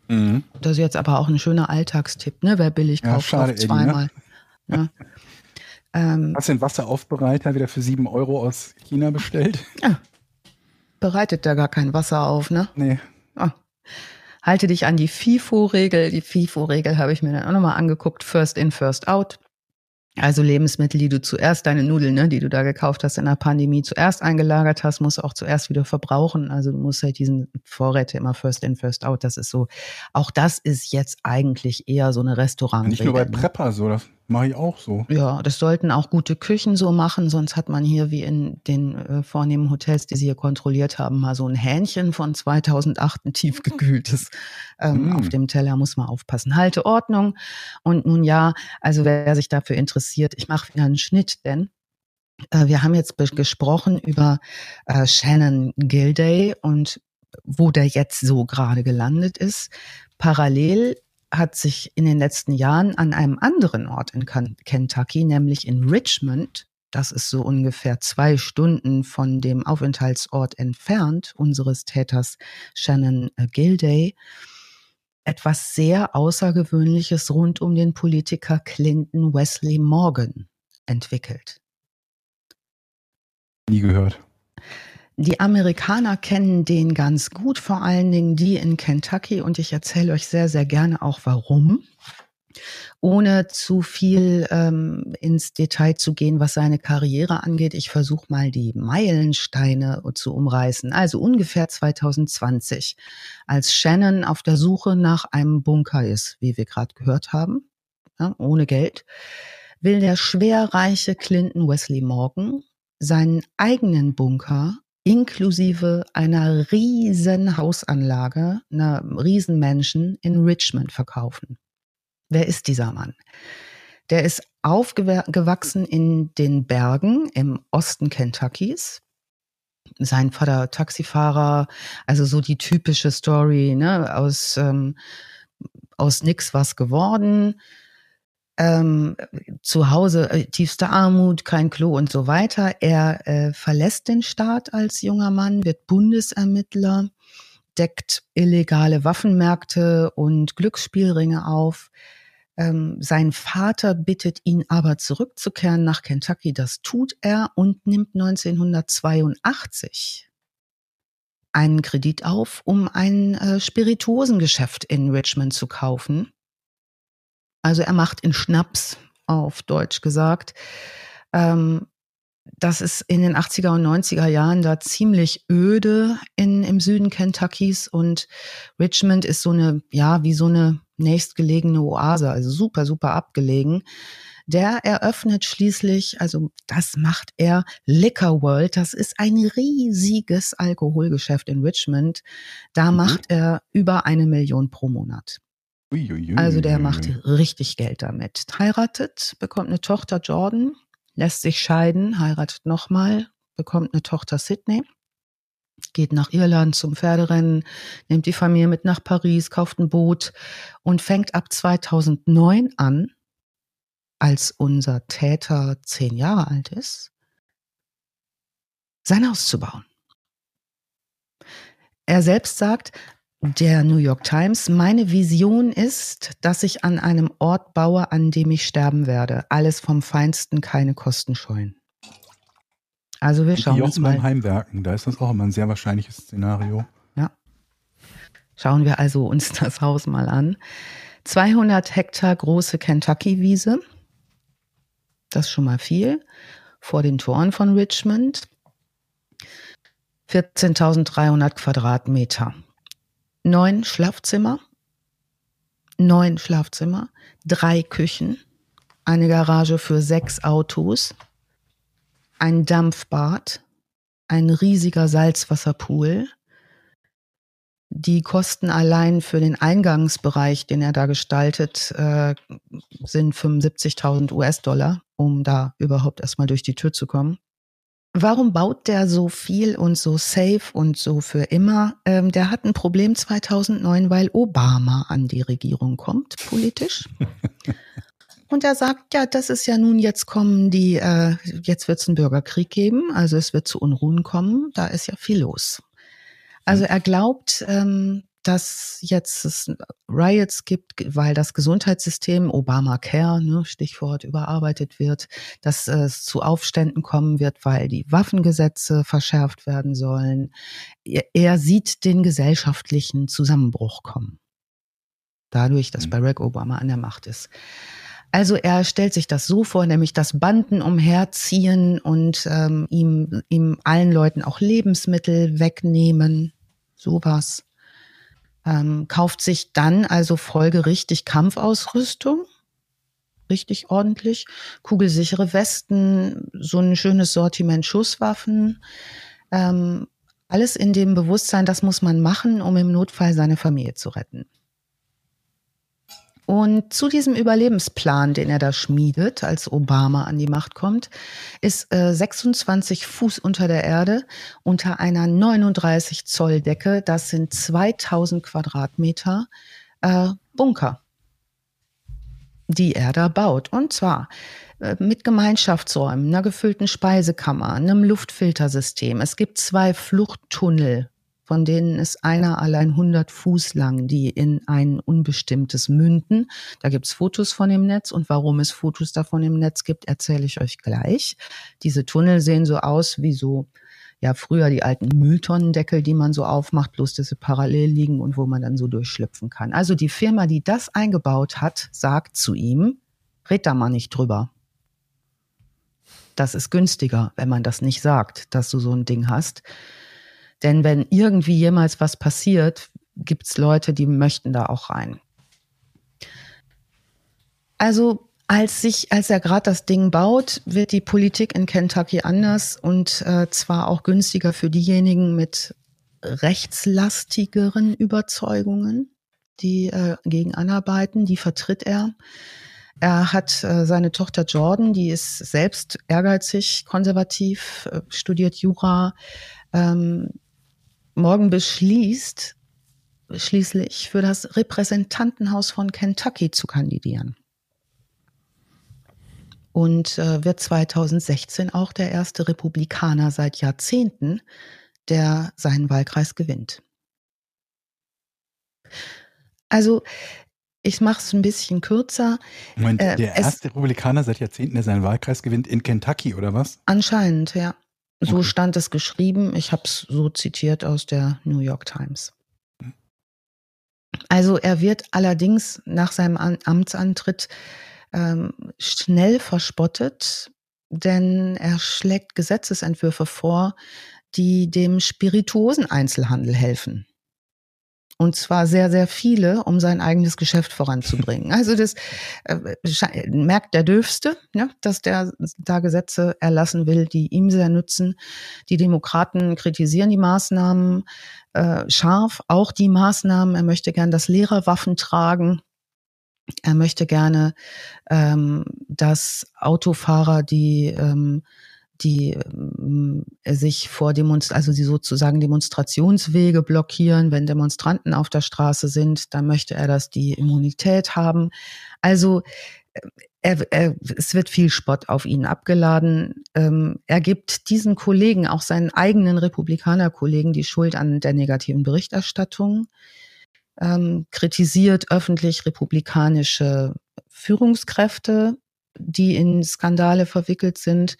Mhm. Das ist jetzt aber auch ein schöner Alltagstipp, ne? Wer billig Ja, kauft, schade, kauft Eddie, ne? Ne? ähm, Hast du den Wasseraufbereiter wieder für 7 Euro aus China bestellt? bereitet da gar kein Wasser auf, ne? Nee. Ah. Halte dich an die FIFO-Regel. Die FIFO-Regel habe ich mir dann auch nochmal angeguckt. First in, first out. Also Lebensmittel, die du zuerst, deine Nudeln, ne, die du da gekauft hast in der Pandemie, zuerst eingelagert hast, musst du auch zuerst wieder verbrauchen. Also du musst halt diesen Vorräte immer first in, first out. Das ist so, auch das ist jetzt eigentlich eher so eine Restaurant. Nicht nur bei Prepper so, das mache ich auch so. Ja, das sollten auch gute Küchen so machen, sonst hat man hier wie in den äh, vornehmen Hotels, die sie hier kontrolliert haben, mal so ein Hähnchen von 2008, ein tiefgekühltes ähm, Mm. auf dem Teller, muss man aufpassen. Halte Ordnung. Und nun ja, also wer sich dafür interessiert, ich mache wieder einen Schnitt, denn äh, wir haben jetzt gesprochen über äh, Shannon Gilday und wo der jetzt so gerade gelandet ist. Parallel hat sich in den letzten Jahren an einem anderen Ort in Ken- Kentucky, nämlich in Richmond, das ist so ungefähr zwei Stunden von dem Aufenthaltsort entfernt, unseres Täters Shannon äh, Gilday, etwas sehr Außergewöhnliches rund um den Politiker Clinton Wesley Morgan entwickelt. Nie gehört. Die Amerikaner kennen den ganz gut, vor allen Dingen die in Kentucky. Und ich erzähle euch sehr, sehr gerne auch warum. Ohne zu viel ähm, ins Detail zu gehen, was seine Karriere angeht. Ich versuche mal die Meilensteine zu umreißen. Also ungefähr 2020, als Shannon auf der Suche nach einem Bunker ist, wie wir gerade gehört haben, ja, ohne Geld, will der schwerreiche Clinton Wesley Morgan seinen eigenen Bunker inklusive einer riesen Hausanlage, einer riesen Mansion in Richmond verkaufen. Wer ist dieser Mann? Der ist aufgewachsen in den Bergen im Osten Kentuckys, sein Vater Taxifahrer, also so die typische Story, ne, aus, ähm, aus nix was geworden, ähm, zu Hause äh, tiefste Armut, kein Klo und so weiter. Er äh, verlässt den Staat als junger Mann, wird Bundesermittler, deckt illegale Waffenmärkte und Glücksspielringe auf. Ähm, sein Vater bittet ihn aber zurückzukehren nach Kentucky. Das tut er und nimmt 1982 einen Kredit auf, um ein äh, Spirituosengeschäft in Richmond zu kaufen. Also er macht in Schnaps, auf Deutsch gesagt. Ähm, das ist in den 80er und 90er Jahren da ziemlich öde in, im Süden Kentuckys und Richmond ist so eine, ja, wie so eine nächstgelegene Oase, also super, super abgelegen. Der eröffnet schließlich, also das macht er, Liquor World. Das ist ein riesiges Alkoholgeschäft in Richmond. Da mhm. macht er über eine Million pro Monat. Also der macht richtig Geld damit. Heiratet, bekommt eine Tochter Jordan, lässt sich scheiden, heiratet nochmal, bekommt eine Tochter Sydney, geht nach Irland zum Pferderennen, nimmt die Familie mit nach Paris, kauft ein Boot und fängt ab 2009 an, als unser Täter zehn Jahre alt ist, sein Haus zu bauen. Er selbst sagt, der New York Times, meine Vision ist, dass ich an einem Ort baue, an dem ich sterben werde. Alles vom Feinsten, keine Kosten scheuen. Also wir schauen uns mal. Heimwerken, da ist das auch immer ein sehr wahrscheinliches Szenario. Ja. Schauen wir also uns das Haus mal an. 200 Hektar große Kentucky-Wiese. Das ist schon mal viel. Vor den Toren von Richmond. 14.300 Quadratmeter neun Schlafzimmer, neun Schlafzimmer, drei Küchen, eine Garage für sechs Autos, ein Dampfbad, ein riesiger Salzwasserpool. Die Kosten allein für den Eingangsbereich, den er da gestaltet, äh, sind 75.000 US-Dollar, um da überhaupt erstmal durch die Tür zu kommen. Warum baut der so viel und so safe und so für immer? Ähm, der hat ein Problem 2009, weil Obama an die Regierung kommt, politisch. Und er sagt, ja, das ist ja nun, jetzt kommen die, äh, jetzt wird es einen Bürgerkrieg geben, also es wird zu Unruhen kommen, da ist ja viel los. Also er glaubt, ähm, dass jetzt es Riots gibt, weil das Gesundheitssystem Obamacare, ne, Stichwort, überarbeitet wird, dass es zu Aufständen kommen wird, weil die Waffengesetze verschärft werden sollen. Er, er sieht den gesellschaftlichen Zusammenbruch kommen. Dadurch, dass mhm. Barack Obama an der Macht ist. Also er stellt sich das so vor, nämlich dass Banden umherziehen und ähm, ihm, ihm allen Leuten auch Lebensmittel wegnehmen. Sowas ähm, kauft sich dann also folgerichtig Kampfausrüstung, richtig ordentlich, kugelsichere Westen, so ein schönes Sortiment Schusswaffen, ähm, alles in dem Bewusstsein, das muss man machen, um im Notfall seine Familie zu retten. Und zu diesem Überlebensplan, den er da schmiedet, als Obama an die Macht kommt, ist äh, 26 Fuß unter der Erde unter einer 39 Zoll Decke. Das sind 2000 Quadratmeter äh, Bunker, die er da baut. Und zwar äh, mit Gemeinschaftsräumen, einer gefüllten Speisekammer, einem Luftfiltersystem. Es gibt zwei Fluchttunnel von denen ist einer allein 100 Fuß lang, die in ein unbestimmtes münden. Da gibt's Fotos von dem Netz und warum es Fotos davon im Netz gibt, erzähle ich euch gleich. Diese Tunnel sehen so aus wie so, ja, früher die alten Mülltonnendeckel, die man so aufmacht, bloß dass sie parallel liegen und wo man dann so durchschlüpfen kann. Also die Firma, die das eingebaut hat, sagt zu ihm, red da mal nicht drüber. Das ist günstiger, wenn man das nicht sagt, dass du so ein Ding hast. Denn wenn irgendwie jemals was passiert, gibt es Leute, die möchten da auch rein. Also als sich, als er gerade das Ding baut, wird die Politik in Kentucky anders und äh, zwar auch günstiger für diejenigen mit rechtslastigeren Überzeugungen, die äh, gegen anarbeiten, die vertritt er. Er hat äh, seine Tochter Jordan, die ist selbst ehrgeizig, konservativ, äh, studiert Jura, ähm, morgen beschließt, schließlich für das Repräsentantenhaus von Kentucky zu kandidieren. Und äh, wird 2016 auch der erste Republikaner seit Jahrzehnten, der seinen Wahlkreis gewinnt. Also ich mache es ein bisschen kürzer. Moment, äh, der erste Republikaner seit Jahrzehnten, der seinen Wahlkreis gewinnt in Kentucky, oder was? Anscheinend, ja. So okay. stand es geschrieben. Ich habe es so zitiert aus der New York Times. Also er wird allerdings nach seinem Amtsantritt ähm, schnell verspottet, denn er schlägt Gesetzesentwürfe vor, die dem spirituosen Einzelhandel helfen. Und zwar sehr, sehr viele, um sein eigenes Geschäft voranzubringen. Also das äh, merkt der Dürfste, ja, dass der da Gesetze erlassen will, die ihm sehr nützen. Die Demokraten kritisieren die Maßnahmen äh, scharf, auch die Maßnahmen. Er möchte gern, dass Lehrer Waffen tragen. Er möchte gerne, ähm, dass Autofahrer, die ähm, die äh, sich vor Demonst also sie sozusagen Demonstrationswege blockieren, wenn Demonstranten auf der Straße sind, dann möchte er, dass die Immunität haben. Also äh, er, er, es wird viel Spott auf ihn abgeladen. Ähm, er gibt diesen Kollegen, auch seinen eigenen Republikanerkollegen, die Schuld an der negativen Berichterstattung, ähm, kritisiert öffentlich republikanische Führungskräfte, die in Skandale verwickelt sind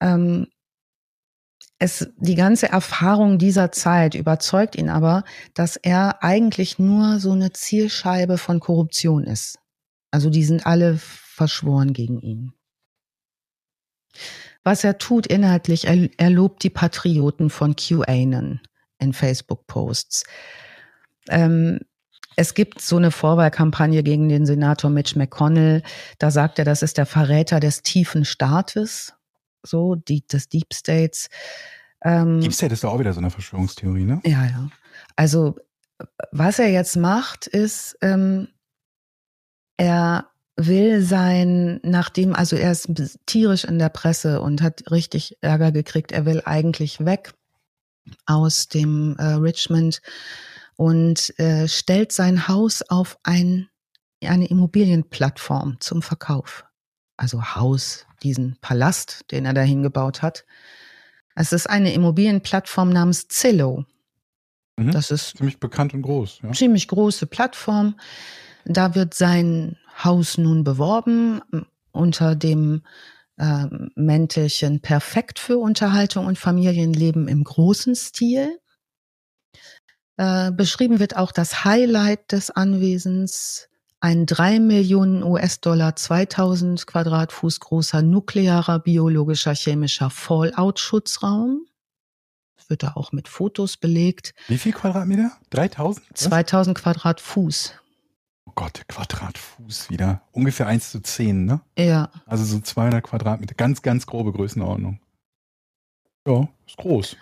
ähm, es, die ganze Erfahrung dieser Zeit überzeugt ihn aber, dass er eigentlich nur so eine Zielscheibe von Korruption ist. Also die sind alle verschworen gegen ihn. Was er tut inhaltlich, er, er lobt die Patrioten von QAnon in Facebook-Posts. Ähm, es gibt so eine Vorwahlkampagne gegen den Senator Mitch McConnell. Da sagt er, das ist der Verräter des tiefen Staates so, die, des Deep States. Ähm, Deep State ist doch auch wieder so eine Verschwörungstheorie, ne? Ja, ja. Also, was er jetzt macht, ist, ähm, er will sein, nachdem, also er ist tierisch in der Presse und hat richtig Ärger gekriegt, er will eigentlich weg aus dem äh, Richmond und äh, stellt sein Haus auf ein, eine Immobilienplattform zum Verkauf. Also Haus, diesen Palast, den er dahin gebaut hat. Es ist eine Immobilienplattform namens Zillow. Mhm. Das ist ziemlich bekannt und groß. Ja. Ziemlich große Plattform. Da wird sein Haus nun beworben unter dem äh, Mäntelchen perfekt für Unterhaltung und Familienleben im großen Stil. Äh, beschrieben wird auch das Highlight des Anwesens, ein drei Millionen US-Dollar, 2000 Quadratfuß großer nuklearer, biologischer, chemischer Fallout-Schutzraum. Wird da auch mit Fotos belegt. Wie viel Quadratmeter? 3000? 2000 Quadratfuß. Oh Gott, Quadratfuß wieder. Ungefähr 1 zu 10, ne? Ja. Also so 200 Quadratmeter. Ganz, ganz grobe Größenordnung. Ja, ist groß.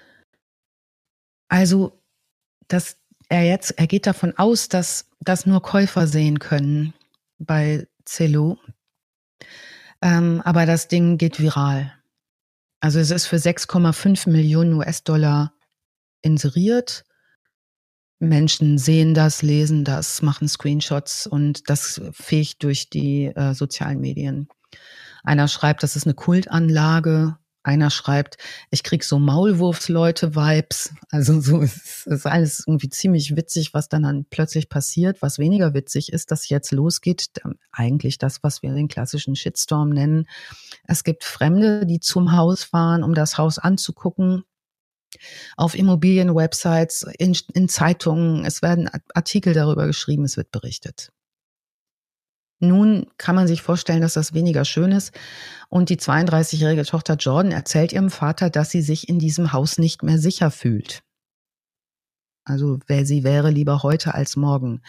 Also, das er jetzt, er geht davon aus, dass das nur Käufer sehen können bei Celu. Ähm, aber das Ding geht viral. Also es ist für 6,5 Millionen US-Dollar inseriert. Menschen sehen das, lesen das, machen Screenshots und das fegt durch die äh, sozialen Medien. Einer schreibt, das ist eine Kultanlage. Einer schreibt, ich krieg so Maulwurfsleute-Vibes. Also so ist, ist alles irgendwie ziemlich witzig, was dann, dann plötzlich passiert. Was weniger witzig ist, dass jetzt losgeht, eigentlich das, was wir den klassischen Shitstorm nennen. Es gibt Fremde, die zum Haus fahren, um das Haus anzugucken. Auf Immobilienwebsites, in, in Zeitungen, es werden Artikel darüber geschrieben, es wird berichtet. Nun kann man sich vorstellen, dass das weniger schön ist. Und die 32-jährige Tochter Jordan erzählt ihrem Vater, dass sie sich in diesem Haus nicht mehr sicher fühlt. Also wer sie wäre lieber heute als morgen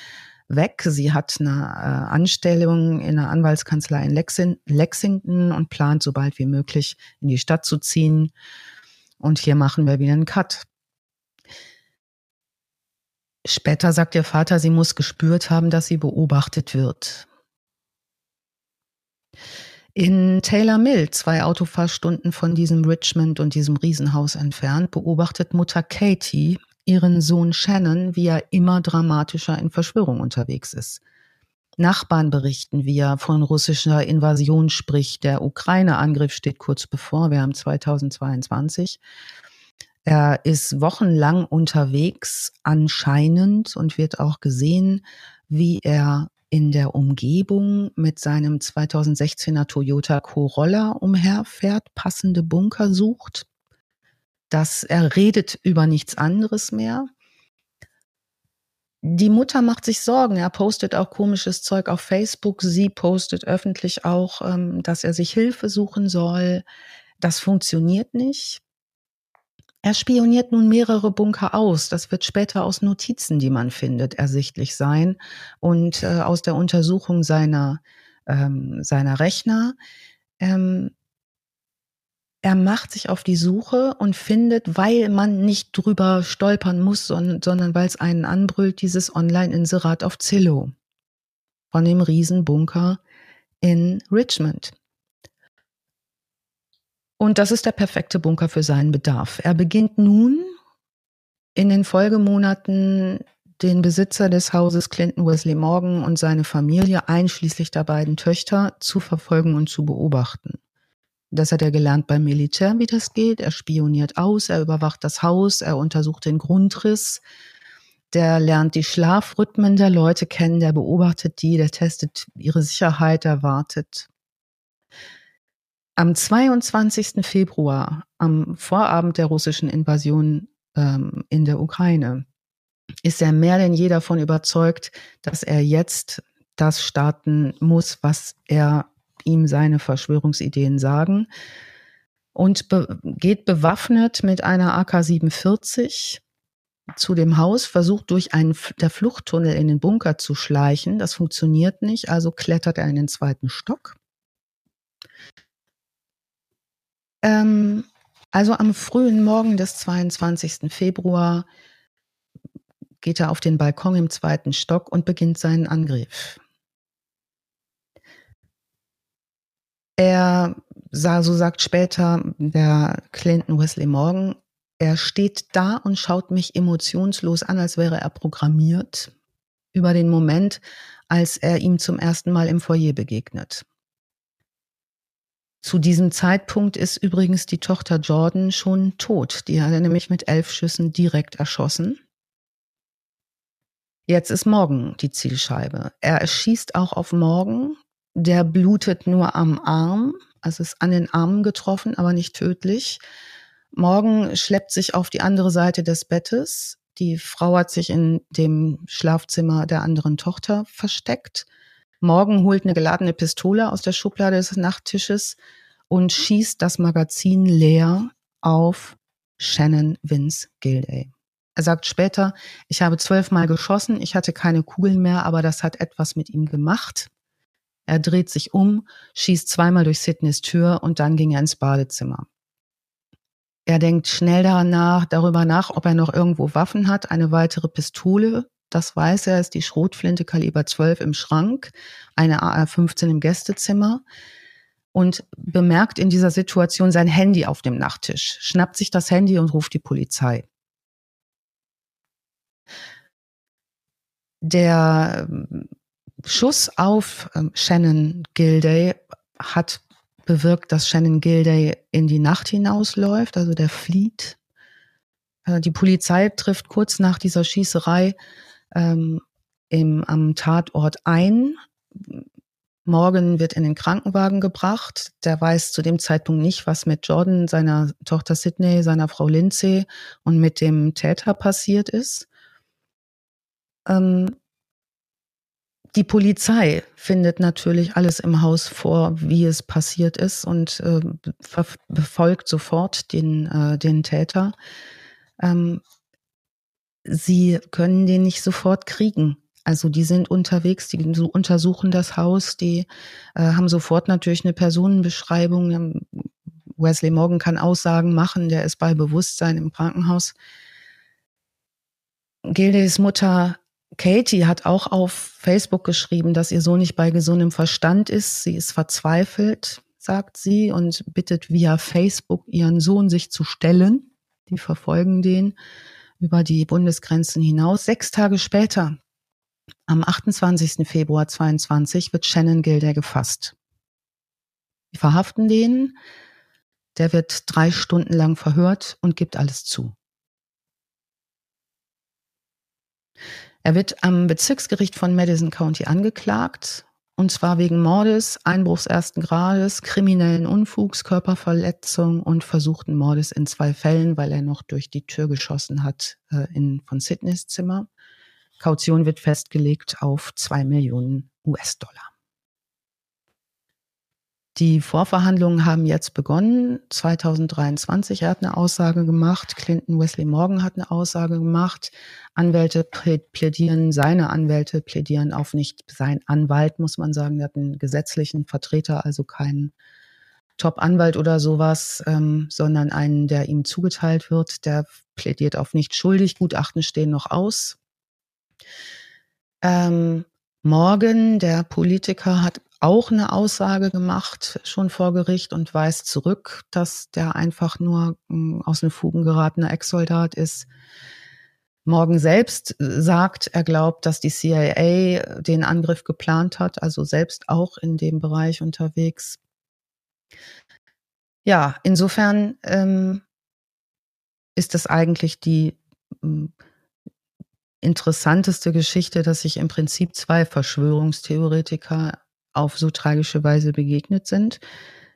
weg. Sie hat eine äh, Anstellung in einer Anwaltskanzlei in Lexin Lexington und plant so bald wie möglich in die Stadt zu ziehen. Und hier machen wir wieder einen Cut. Später sagt ihr Vater, sie muss gespürt haben, dass sie beobachtet wird. In Taylor Mill, zwei Autofahrstunden von diesem Richmond und diesem Riesenhaus entfernt, beobachtet Mutter Katie ihren Sohn Shannon, wie er immer dramatischer in Verschwörung unterwegs ist. Nachbarn berichten, wie er von russischer Invasion spricht. Der Ukraine-Angriff steht kurz bevor. Wir haben 2022. Er ist wochenlang unterwegs, anscheinend, und wird auch gesehen, wie er in der Umgebung mit seinem 2016er Toyota Corolla umherfährt, passende Bunker sucht. Das, er redet über nichts anderes mehr. Die Mutter macht sich Sorgen. Er postet auch komisches Zeug auf Facebook. Sie postet öffentlich auch, ähm, dass er sich Hilfe suchen soll. Das funktioniert nicht. Er spioniert nun mehrere Bunker aus. Das wird später aus Notizen, die man findet, ersichtlich sein und äh, aus der Untersuchung seiner, ähm, seiner Rechner. Ähm, er macht sich auf die Suche und findet, weil man nicht drüber stolpern muss, sondern, sondern weil es einen anbrüllt, dieses Online-Inserat auf Zillow von dem Riesenbunker in Richmond. Und das ist der perfekte Bunker für seinen Bedarf. Er beginnt nun in den Folgemonaten den Besitzer des Hauses Clinton Wesley Morgan und seine Familie, einschließlich der beiden Töchter, zu verfolgen und zu beobachten. Das hat er gelernt beim Militär, wie das geht. Er spioniert aus, er überwacht das Haus, er untersucht den Grundriss. Der lernt die Schlafrhythmen der Leute kennen, der beobachtet die, der testet ihre Sicherheit, er wartet. Am 22. Februar, am Vorabend der russischen Invasion ähm, in der Ukraine, ist er mehr denn je davon überzeugt, dass er jetzt das starten muss, was er ihm seine Verschwörungsideen sagen und be geht bewaffnet mit einer AK-47 zu dem Haus, versucht durch einen der Fluchttunnel in den Bunker zu schleichen. Das funktioniert nicht, also klettert er in den zweiten Stock. Ähm, also am frühen Morgen des 22. Februar geht er auf den Balkon im zweiten Stock und beginnt seinen Angriff. Er sah, so sagt später der Clinton Wesley Morgan, er steht da und schaut mich emotionslos an, als wäre er programmiert über den Moment, als er ihm zum ersten Mal im Foyer begegnet. Zu diesem Zeitpunkt ist übrigens die Tochter Jordan schon tot. Die hat er nämlich mit elf Schüssen direkt erschossen. Jetzt ist Morgan die Zielscheibe. Er schießt auch auf Morgan, der blutet nur am Arm, also ist an den Armen getroffen, aber nicht tödlich. Morgen schleppt sich auf die andere Seite des Bettes. Die Frau hat sich in dem Schlafzimmer der anderen Tochter versteckt. Morgen holt eine geladene Pistole aus der Schublade des Nachttisches und schießt das Magazin leer auf Shannon Vince Gilday. Er sagt später, ich habe zwölfmal geschossen, ich hatte keine Kugeln mehr, aber das hat etwas mit ihm gemacht. Er dreht sich um, schießt zweimal durch Sidneys Tür und dann ging er ins Badezimmer. Er denkt schnell danach, darüber nach, ob er noch irgendwo Waffen hat. Eine weitere Pistole, das weiß er, ist die Schrotflinte Kaliber 12 im Schrank, eine AR-15 im Gästezimmer und bemerkt in dieser Situation sein Handy auf dem Nachttisch, schnappt sich das Handy und ruft die Polizei. Der Schuss auf ähm, Shannon Gilday hat bewirkt, dass Shannon Gilday in die Nacht hinausläuft, also der flieht. Äh, die Polizei trifft kurz nach dieser Schießerei ähm, im, am Tatort ein. Morgan wird in den Krankenwagen gebracht. Der weiß zu dem Zeitpunkt nicht, was mit Jordan, seiner Tochter Sydney, seiner Frau Lindsay und mit dem Täter passiert ist. Ähm, die Polizei findet natürlich alles im Haus vor, wie es passiert ist und äh, befolgt sofort den, äh, den Täter. Ähm, sie können den nicht sofort kriegen. Also die sind unterwegs, die untersuchen das Haus, die äh, haben sofort natürlich eine Personenbeschreibung. Ähm, Wesley Morgan kann Aussagen machen, der ist bei Bewusstsein im Krankenhaus. Gildes Mutter Katie hat auch auf Facebook geschrieben, dass ihr Sohn nicht bei gesundem Verstand ist. Sie ist verzweifelt. sagt sie, und bittet via Facebook ihren Sohn, sich zu stellen. Die verfolgen den über die Bundesgrenzen hinaus. Sechs Tage später, am 28. Februar 22, wird Shannon Gilder gefasst. Die verhaften den. Der wird drei Stunden lang verhört und gibt alles zu. Er wird am Bezirksgericht von Madison County angeklagt, und zwar wegen Mordes, Einbruchs ersten Grades, kriminellen Unfugs, Körperverletzung und versuchten Mordes in zwei Fällen, weil er noch durch die Tür geschossen hat äh, in von Sydneys Zimmer. Kaution wird festgelegt auf zwei Millionen US-Dollar. Die Vorverhandlungen haben jetzt begonnen. 2023 er hat eine Aussage gemacht. Clinton Wesley Morgan hat eine Aussage gemacht. Anwälte plädieren, seine Anwälte plädieren auf nicht sein Anwalt, muss man sagen. Er hat einen gesetzlichen Vertreter, also keinen Top-Anwalt oder sowas, ähm, sondern einen, der ihm zugeteilt wird. Der plädiert auf nicht schuldig. Gutachten stehen noch aus. Ähm, Morgan, der Politiker, hat auch eine Aussage gemacht, schon vor Gericht und weist zurück, dass der einfach nur hm, aus den Fugen geratener Ex-Soldat ist. Morgan selbst sagt, er glaubt, dass die CIA den Angriff geplant hat, also selbst auch in dem Bereich unterwegs. Ja, insofern ähm, ist das eigentlich die ähm, interessanteste Geschichte, dass sich im Prinzip zwei Verschwörungstheoretiker auf so tragische Weise begegnet sind.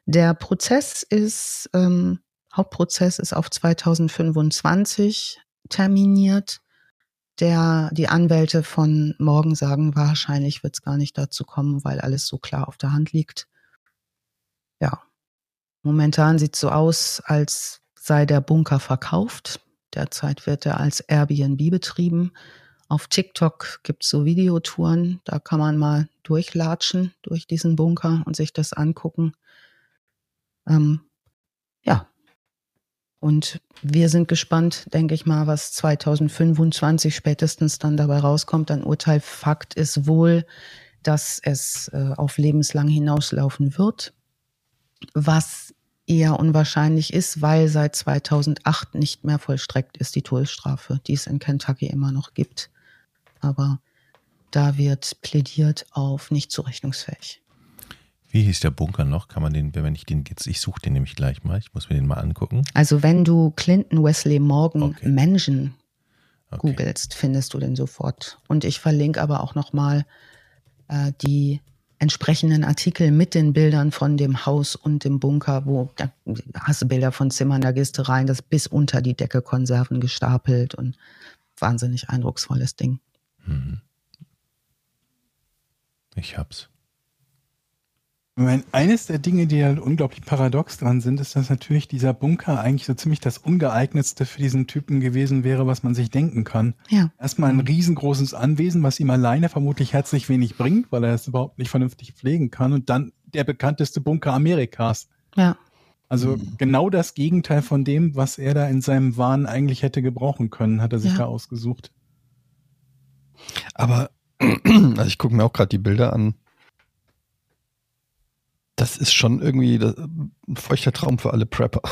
Der Prozess ist, ähm, Hauptprozess ist auf 2025 terminiert. Der, die Anwälte von morgen sagen, wahrscheinlich wird es gar nicht dazu kommen, weil alles so klar auf der Hand liegt. Ja, momentan sieht es so aus, als sei der Bunker verkauft. Derzeit wird er als Airbnb betrieben. Auf TikTok gibt es so Videotouren, da kann man mal durchlatschen durch diesen Bunker und sich das angucken. Ähm, ja. Und wir sind gespannt, denke ich mal, was 2025 spätestens dann dabei rauskommt. Ein Urteil Fakt ist wohl, dass es äh, auf lebenslang hinauslaufen wird, was eher unwahrscheinlich ist, weil seit 2008 nicht mehr vollstreckt ist die Todesstrafe, die es in Kentucky immer noch gibt aber da wird plädiert auf nicht zurechnungsfähig. Wie hieß der Bunker noch? Kann man den, wenn ich den jetzt, ich suche den nämlich gleich mal, ich muss mir den mal angucken. Also wenn du Clinton Wesley Morgan okay. Mansion okay. googelst, findest du den sofort. Und ich verlinke aber auch nochmal äh, die entsprechenden Artikel mit den Bildern von dem Haus und dem Bunker, wo da hast du Bilder von Zimmern, da gehst du rein, das bis unter die Decke Konserven gestapelt und wahnsinnig eindrucksvolles Ding. Mhm. Ich hab's. Ich meine, eines der Dinge, die halt unglaublich paradox dran sind, ist, dass natürlich dieser Bunker eigentlich so ziemlich das ungeeignetste für diesen Typen gewesen wäre, was man sich denken kann. Ja. Erstmal ein riesengroßes Anwesen, was ihm alleine vermutlich herzlich wenig bringt, weil er es überhaupt nicht vernünftig pflegen kann. Und dann der bekannteste Bunker Amerikas. Ja. Also mhm. genau das Gegenteil von dem, was er da in seinem Wahn eigentlich hätte gebrauchen können, hat er sich ja. da ausgesucht. Aber, also ich gucke mir auch gerade die Bilder an. Das ist schon irgendwie ein feuchter Traum für alle Prepper.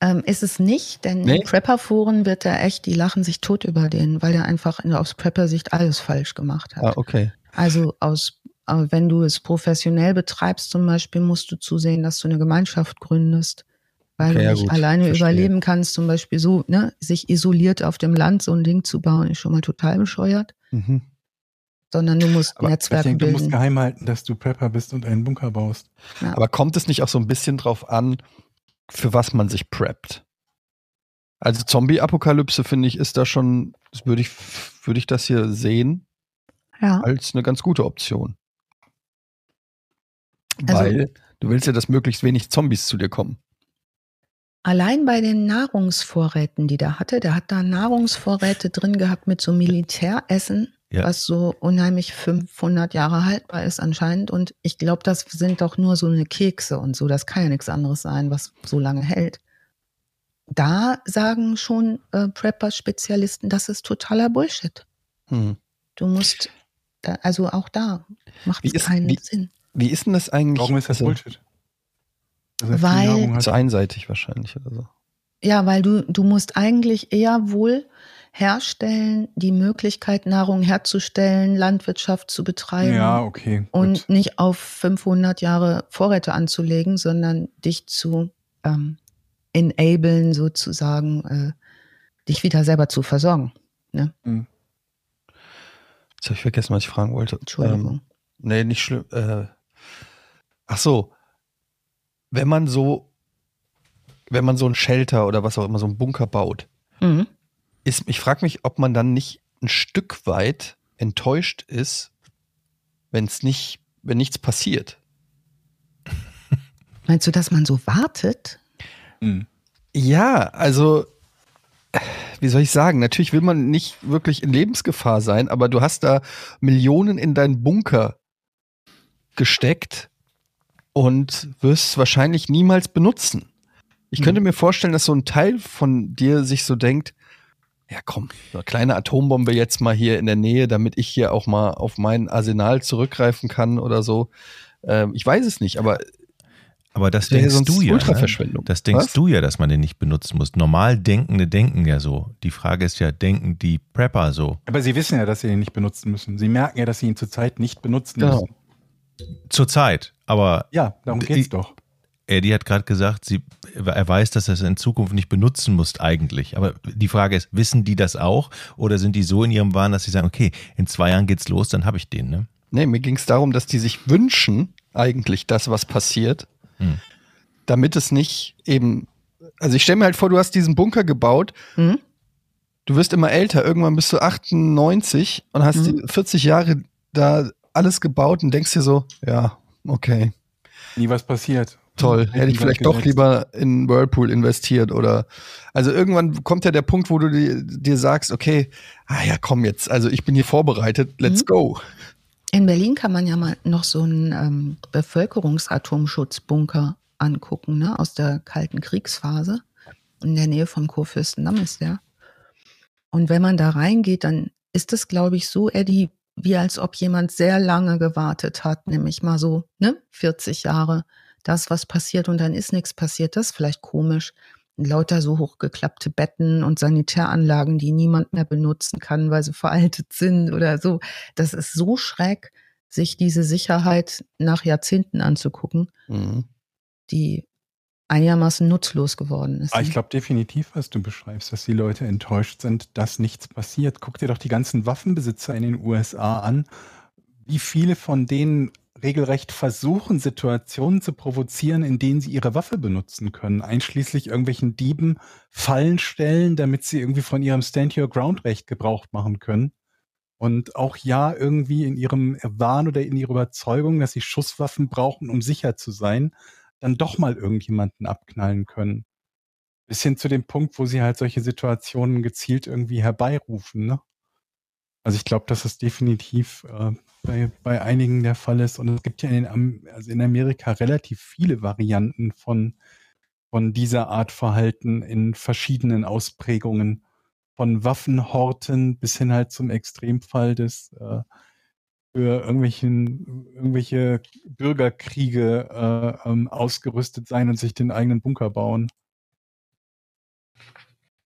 Ähm, ist es nicht, denn nee. in Prepper-Foren wird er echt, die lachen sich tot über den, weil er einfach in, aus Prepper-Sicht alles falsch gemacht hat. Ah, okay. Also aus, wenn du es professionell betreibst zum Beispiel, musst du zusehen, dass du eine Gemeinschaft gründest weil okay, du nicht ja alleine verstehe. überleben kannst, zum Beispiel so, ne, sich isoliert auf dem Land so ein Ding zu bauen, ist schon mal total bescheuert. Mhm. Sondern du musst Aber Netzwerke denke, bilden. Du musst geheim halten, dass du Prepper bist und einen Bunker baust. Ja. Aber kommt es nicht auch so ein bisschen drauf an, für was man sich preppt? Also Zombie-Apokalypse, finde ich, ist da schon, würde ich, würde ich das hier sehen, ja. als eine ganz gute Option. Also, Weil du willst ja, dass möglichst wenig Zombies zu dir kommen. Allein bei den Nahrungsvorräten, die der hatte, der hat da Nahrungsvorräte drin gehabt mit so Militäressen, ja. was so unheimlich 500 Jahre haltbar ist anscheinend. Und ich glaube, das sind doch nur so eine Kekse und so. Das kann ja nichts anderes sein, was so lange hält. Da sagen schon äh, Prepper-Spezialisten, das ist totaler Bullshit. Hm. Du musst, da, also auch da macht es keinen wie, Sinn. Wie ist denn das eigentlich? Warum ist das also, Bullshit? Er weil, hat. Zu einseitig wahrscheinlich oder so. Ja, weil du, du musst eigentlich eher wohl herstellen, die Möglichkeit, Nahrung herzustellen, Landwirtschaft zu betreiben. Ja, okay. Gut. Und nicht auf 500 Jahre Vorräte anzulegen, sondern dich zu ähm, enablen, sozusagen, äh, dich wieder selber zu versorgen. Ne? Mhm. Jetzt habe ich vergessen, was ich fragen wollte. Entschuldigung. Ähm, nee, nicht schlimm. Äh, ach so. Wenn man so, wenn man so ein Shelter oder was auch immer, so einen Bunker baut, mhm ist, ich frage mich, ob man dann nicht ein Stück weit enttäuscht ist, wenn es nicht, wenn nichts passiert. Meinst du, dass man so wartet? Mhm. Ja, also wie soll ich sagen? Natürlich will man nicht wirklich in Lebensgefahr sein, aber du hast da Millionen in deinen Bunker gesteckt und wirst es wahrscheinlich niemals benutzen. Ich könnte hm. mir vorstellen, dass so ein Teil von dir sich so denkt, ja komm, eine kleine Atombombe jetzt mal hier in der Nähe, damit ich hier auch mal auf mein Arsenal zurückgreifen kann oder so. Ähm, ich weiß es nicht, aber aber das denkst du ja. Ne? Das denkst Was? du ja, dass man den nicht benutzen muss. Normal Denkende denken ja so. Die Frage ist ja, denken die Prepper so? Aber sie wissen ja, dass sie ihn nicht benutzen müssen. Sie merken ja, dass sie ihn zurzeit nicht benutzen genau. müssen. Zurzeit, aber. Ja, darum geht's doch. Eddie hat gerade gesagt, sie, er weiß, dass er es in Zukunft nicht benutzen muss eigentlich. Aber die Frage ist, wissen die das auch oder sind die so in ihrem Wahn, dass sie sagen, okay, in zwei Jahren geht's los, dann habe ich den, ne? Nee, mir ging es darum, dass die sich wünschen, eigentlich das, was passiert, hm. damit es nicht eben. Also ich stelle mir halt vor, du hast diesen Bunker gebaut, hm? du wirst immer älter, irgendwann bist du 98 und hast hm. 40 Jahre da alles gebaut und denkst dir so, ja, okay. Nie was passiert toll. Hätte ich vielleicht doch lieber in Whirlpool investiert oder also irgendwann kommt ja der Punkt, wo du dir, dir sagst, okay, ah ja, komm jetzt, also ich bin hier vorbereitet, let's mhm. go. In Berlin kann man ja mal noch so einen ähm, Bevölkerungsatomschutzbunker angucken, ne, aus der Kalten Kriegsphase. In der Nähe vom Kurfürstendamm ist der. Und wenn man da reingeht, dann ist es, glaube ich, so, Eddie, wie als ob jemand sehr lange gewartet hat, nämlich mal so, ne, 40 Jahre das, was passiert und dann ist nichts passiert, das ist vielleicht komisch. Lauter so hochgeklappte Betten und Sanitäranlagen, die niemand mehr benutzen kann, weil sie veraltet sind oder so. Das ist so schräg, sich diese Sicherheit nach Jahrzehnten anzugucken, mhm. die einigermaßen nutzlos geworden ist. Ah, ich glaube definitiv, was du beschreibst, dass die Leute enttäuscht sind, dass nichts passiert. Guck dir doch die ganzen Waffenbesitzer in den USA an, wie viele von denen regelrecht versuchen, Situationen zu provozieren, in denen sie ihre Waffe benutzen können, einschließlich irgendwelchen Dieben Fallen stellen, damit sie irgendwie von ihrem Stand-Your-Ground-Recht Gebrauch machen können. Und auch ja irgendwie in ihrem Wahn oder in ihrer Überzeugung, dass sie Schusswaffen brauchen, um sicher zu sein, dann doch mal irgendjemanden abknallen können. Bis hin zu dem Punkt, wo sie halt solche Situationen gezielt irgendwie herbeirufen, ne? Also ich glaube, dass es definitiv äh, bei, bei einigen der Fall ist. Und es gibt ja in, also in Amerika relativ viele Varianten von, von dieser Art Verhalten in verschiedenen Ausprägungen. Von Waffenhorten bis hin halt zum Extremfall des äh, für irgendwelchen, irgendwelche Bürgerkriege äh, ähm, ausgerüstet sein und sich den eigenen Bunker bauen.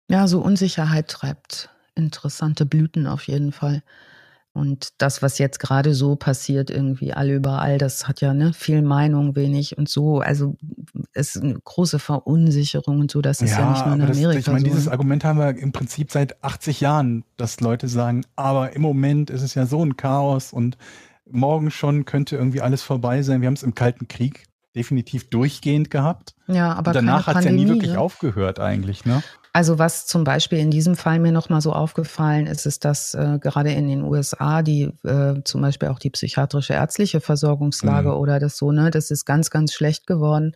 Ja, so Unsicherheit treibt interessante Blüten auf jeden Fall. Und das, was jetzt gerade so passiert, irgendwie all überall, das hat ja ne, viel Meinung, wenig und so. Also es ist eine große Verunsicherung und so. Das ist ja, ja nicht nur in Amerika. Das, ich meine, so. dieses Argument haben wir im Prinzip seit 80 Jahren, dass Leute sagen, aber im Moment ist es ja so ein Chaos und morgen schon könnte irgendwie alles vorbei sein. Wir haben es im Kalten Krieg definitiv durchgehend gehabt. Ja, aber und danach hat es ja nie wirklich ne? aufgehört eigentlich, ne? Also was zum Beispiel in diesem Fall mir nochmal so aufgefallen ist, ist, dass äh, gerade in den USA die äh, zum Beispiel auch die psychiatrische ärztliche Versorgungslage mhm. oder das so, ne, das ist ganz, ganz schlecht geworden.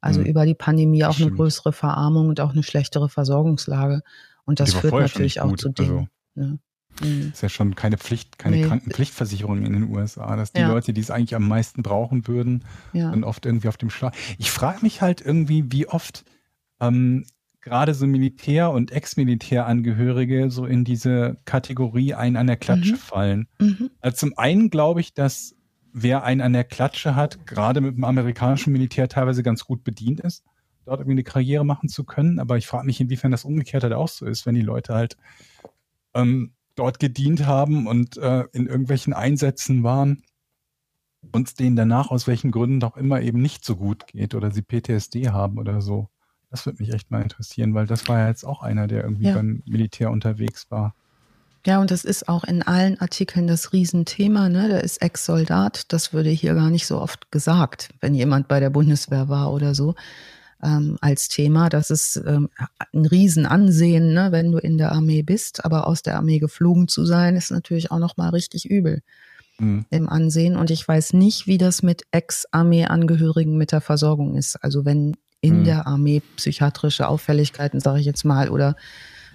Also mhm. über die Pandemie auch eine größere Verarmung und auch eine schlechtere Versorgungslage. Und das führt natürlich auch zu Dingen. Also, ne? mhm. Ist ja schon keine Pflicht, keine nee. Krankenpflichtversicherung in den USA, dass die ja. Leute, die es eigentlich am meisten brauchen würden, ja. dann oft irgendwie auf dem Schlag. Ich frage mich halt irgendwie, wie oft ähm, gerade so Militär- und Ex-Militärangehörige so in diese Kategorie ein an der Klatsche mhm. fallen. Mhm. Also zum einen glaube ich, dass wer einen an der Klatsche hat, gerade mit dem amerikanischen Militär teilweise ganz gut bedient ist, dort irgendwie eine Karriere machen zu können. Aber ich frage mich, inwiefern das umgekehrt halt auch so ist, wenn die Leute halt ähm, dort gedient haben und äh, in irgendwelchen Einsätzen waren und denen danach aus welchen Gründen auch immer eben nicht so gut geht oder sie PTSD haben oder so. Das würde mich echt mal interessieren, weil das war ja jetzt auch einer, der irgendwie ja. beim Militär unterwegs war. Ja, und das ist auch in allen Artikeln das Riesenthema. Ne? Der ist Ex-Soldat. Das würde hier gar nicht so oft gesagt, wenn jemand bei der Bundeswehr war oder so ähm, als Thema. Das ist ähm, ein Riesenansehen, ne, wenn du in der Armee bist. Aber aus der Armee geflogen zu sein, ist natürlich auch noch mal richtig übel mhm. im Ansehen. Und ich weiß nicht, wie das mit Ex-Armee-Angehörigen mit der Versorgung ist. Also wenn in mhm. der Armee psychiatrische Auffälligkeiten, sage ich jetzt mal, oder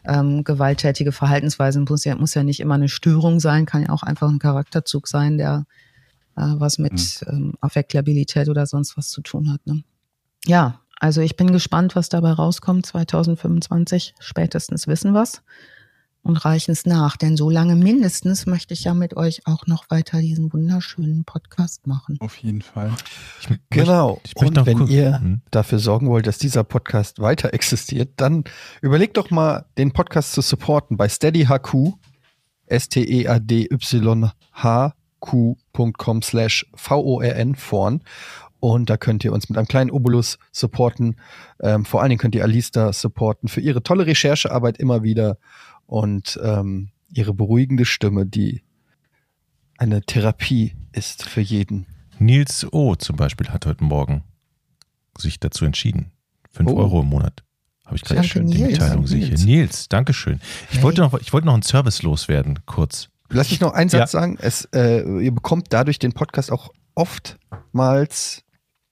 ähm, gewalttätige Verhaltensweisen muss ja, muss ja nicht immer eine Störung sein, kann ja auch einfach ein Charakterzug sein, der äh, was mit mhm. ähm, Affektlabilität oder sonst was zu tun hat. Ne? Ja, also ich bin gespannt, was dabei rauskommt. 2025 spätestens wissen was und reichen es nach. Denn so lange mindestens möchte ich ja mit euch auch noch weiter diesen wunderschönen Podcast machen. Auf jeden Fall. Ich genau. Ich und wenn ihr hm? dafür sorgen wollt, dass dieser Podcast weiter existiert, dann überlegt doch mal, den Podcast zu supporten bei SteadyHQ, S-T-E-A-D-Y-H-Q.com slash V-O-R-N vorn. Und da könnt ihr uns mit einem kleinen Obolus supporten. Ähm, vor allen Dingen könnt ihr Alista supporten für ihre tolle Recherchearbeit immer wieder und ähm, ihre beruhigende Stimme, die eine Therapie ist für jeden. Nils O. zum Beispiel hat heute Morgen sich dazu entschieden. Fünf oh. Euro im Monat. Habe ich gerade schön die Mitteilung sicher. Nils, Nils Dankeschön. Ich, hey. wollte noch, ich wollte noch einen Service loswerden, kurz. Lass mich noch einen Satz ja. sagen. Es, äh, ihr bekommt dadurch den Podcast auch oftmals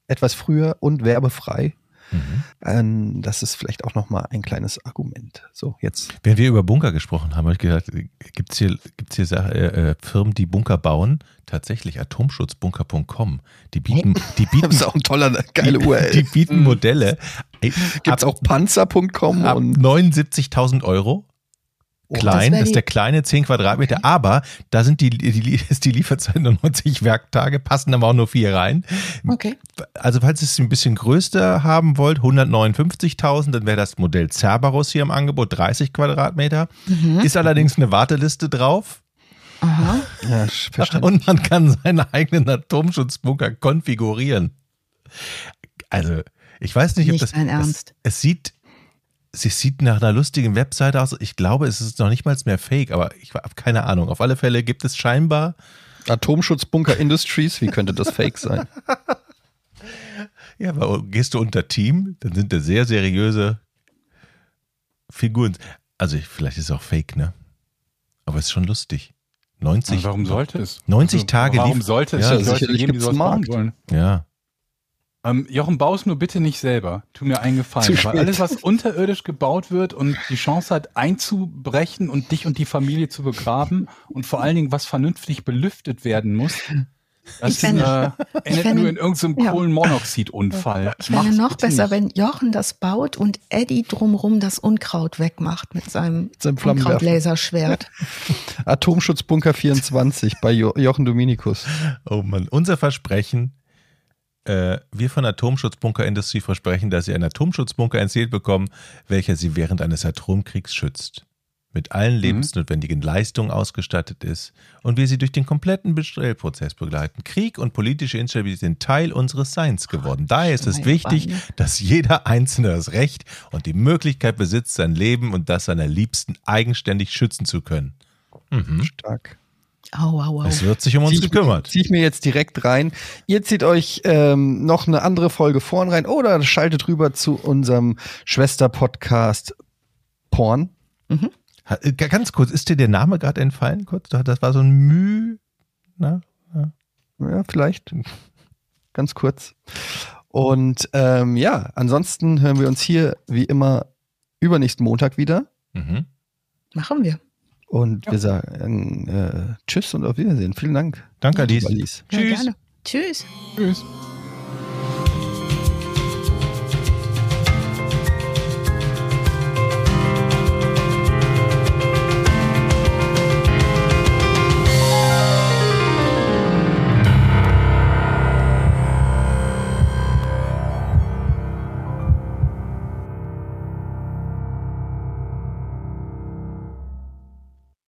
etwas früher und werbefrei. Mhm. Ähm, das ist vielleicht auch nochmal ein kleines Argument. So, jetzt. Wenn wir über Bunker gesprochen haben, habe ich gedacht, gibt es hier, gibt's hier äh, äh, Firmen, die Bunker bauen? Tatsächlich, atomschutzbunker.com. Die bieten, die bieten. das ist auch ein toller, geile URL. Die, die bieten Modelle. Gibt es auch panzer.com und 79.000 Euro Oh, Klein, das, das, ist der kleine 10 Quadratmeter, okay. aber da sind die, die, ist die Lieferzeit nur 90 Werktage, passen aber auch nur vier rein. Okay. Also falls ihr es ein bisschen größer haben wollt, 159.000, dann wäre das Modell Cerberus hier im Angebot, 30 Quadratmeter. Mhm. Ist allerdings eine Warteliste drauf. Aha. Ja, Und man kann seinen eigenen Atomschutzbunker konfigurieren. Also, ich weiß nicht, nicht ob das. Ein Ernst. Es, es sieht sie sieht nach einer lustigen Webseite aus. Ich glaube, es ist noch nicht mal mehr fake, aber ich habe keine Ahnung. Auf alle Fälle gibt es scheinbar. Atomschutzbunker Industries, wie könnte das fake sein? ja, aber gehst du unter Team, dann sind da sehr seriöse Figuren. Also vielleicht ist es auch fake, ne? Aber es ist schon lustig. 90. Aber warum sollte es? 90 also, Tage Warum sollte es ja, Leute geben, die sowas machen wollen? Ja. Ähm, Jochen, baus nur bitte nicht selber. Tu mir einen Gefallen. Weil alles, was unterirdisch gebaut wird und die Chance hat, einzubrechen und dich und die Familie zu begraben und vor allen Dingen, was vernünftig belüftet werden muss, das fände, äh, endet fände, nur in irgendeinem ja. Kohlenmonoxidunfall. Ich fände noch besser, nicht. wenn Jochen das baut und Eddie drumrum das Unkraut wegmacht mit seinem, seinem Unkrautlaserschwert. Atomschutzbunker 24 bei jo Jochen Dominikus. Oh Mann, unser Versprechen, wir von Atomschutzbunker Industrie versprechen, dass Sie einen Atomschutzbunker erzählt bekommen, welcher Sie während eines Atomkriegs schützt. Mit allen mhm. lebensnotwendigen Leistungen ausgestattet ist und wir Sie durch den kompletten Bestellprozess begleiten. Krieg und politische Instabilität sind Teil unseres Seins geworden. Daher ist es wichtig, dass jeder Einzelne das Recht und die Möglichkeit besitzt, sein Leben und das seiner Liebsten eigenständig schützen zu können. Mhm. Stark. Au, au, au. Es wird sich um uns zieh, gekümmert. Ziehe ich mir jetzt direkt rein. Ihr zieht euch ähm, noch eine andere Folge vorn rein oder schaltet rüber zu unserem Schwester-Podcast Porn. Mhm. Äh, ganz kurz, ist dir der Name gerade entfallen? Kurz, das war so ein Müh. Na? Ja. ja, vielleicht. Ganz kurz. Und ähm, ja, ansonsten hören wir uns hier wie immer übernächsten Montag wieder. Mhm. Machen wir. Und ja. wir sagen äh, Tschüss und auf Wiedersehen. Vielen Dank. Danke, Alice. Alice. Ja, Tschüss. Tschüss. Tschüss.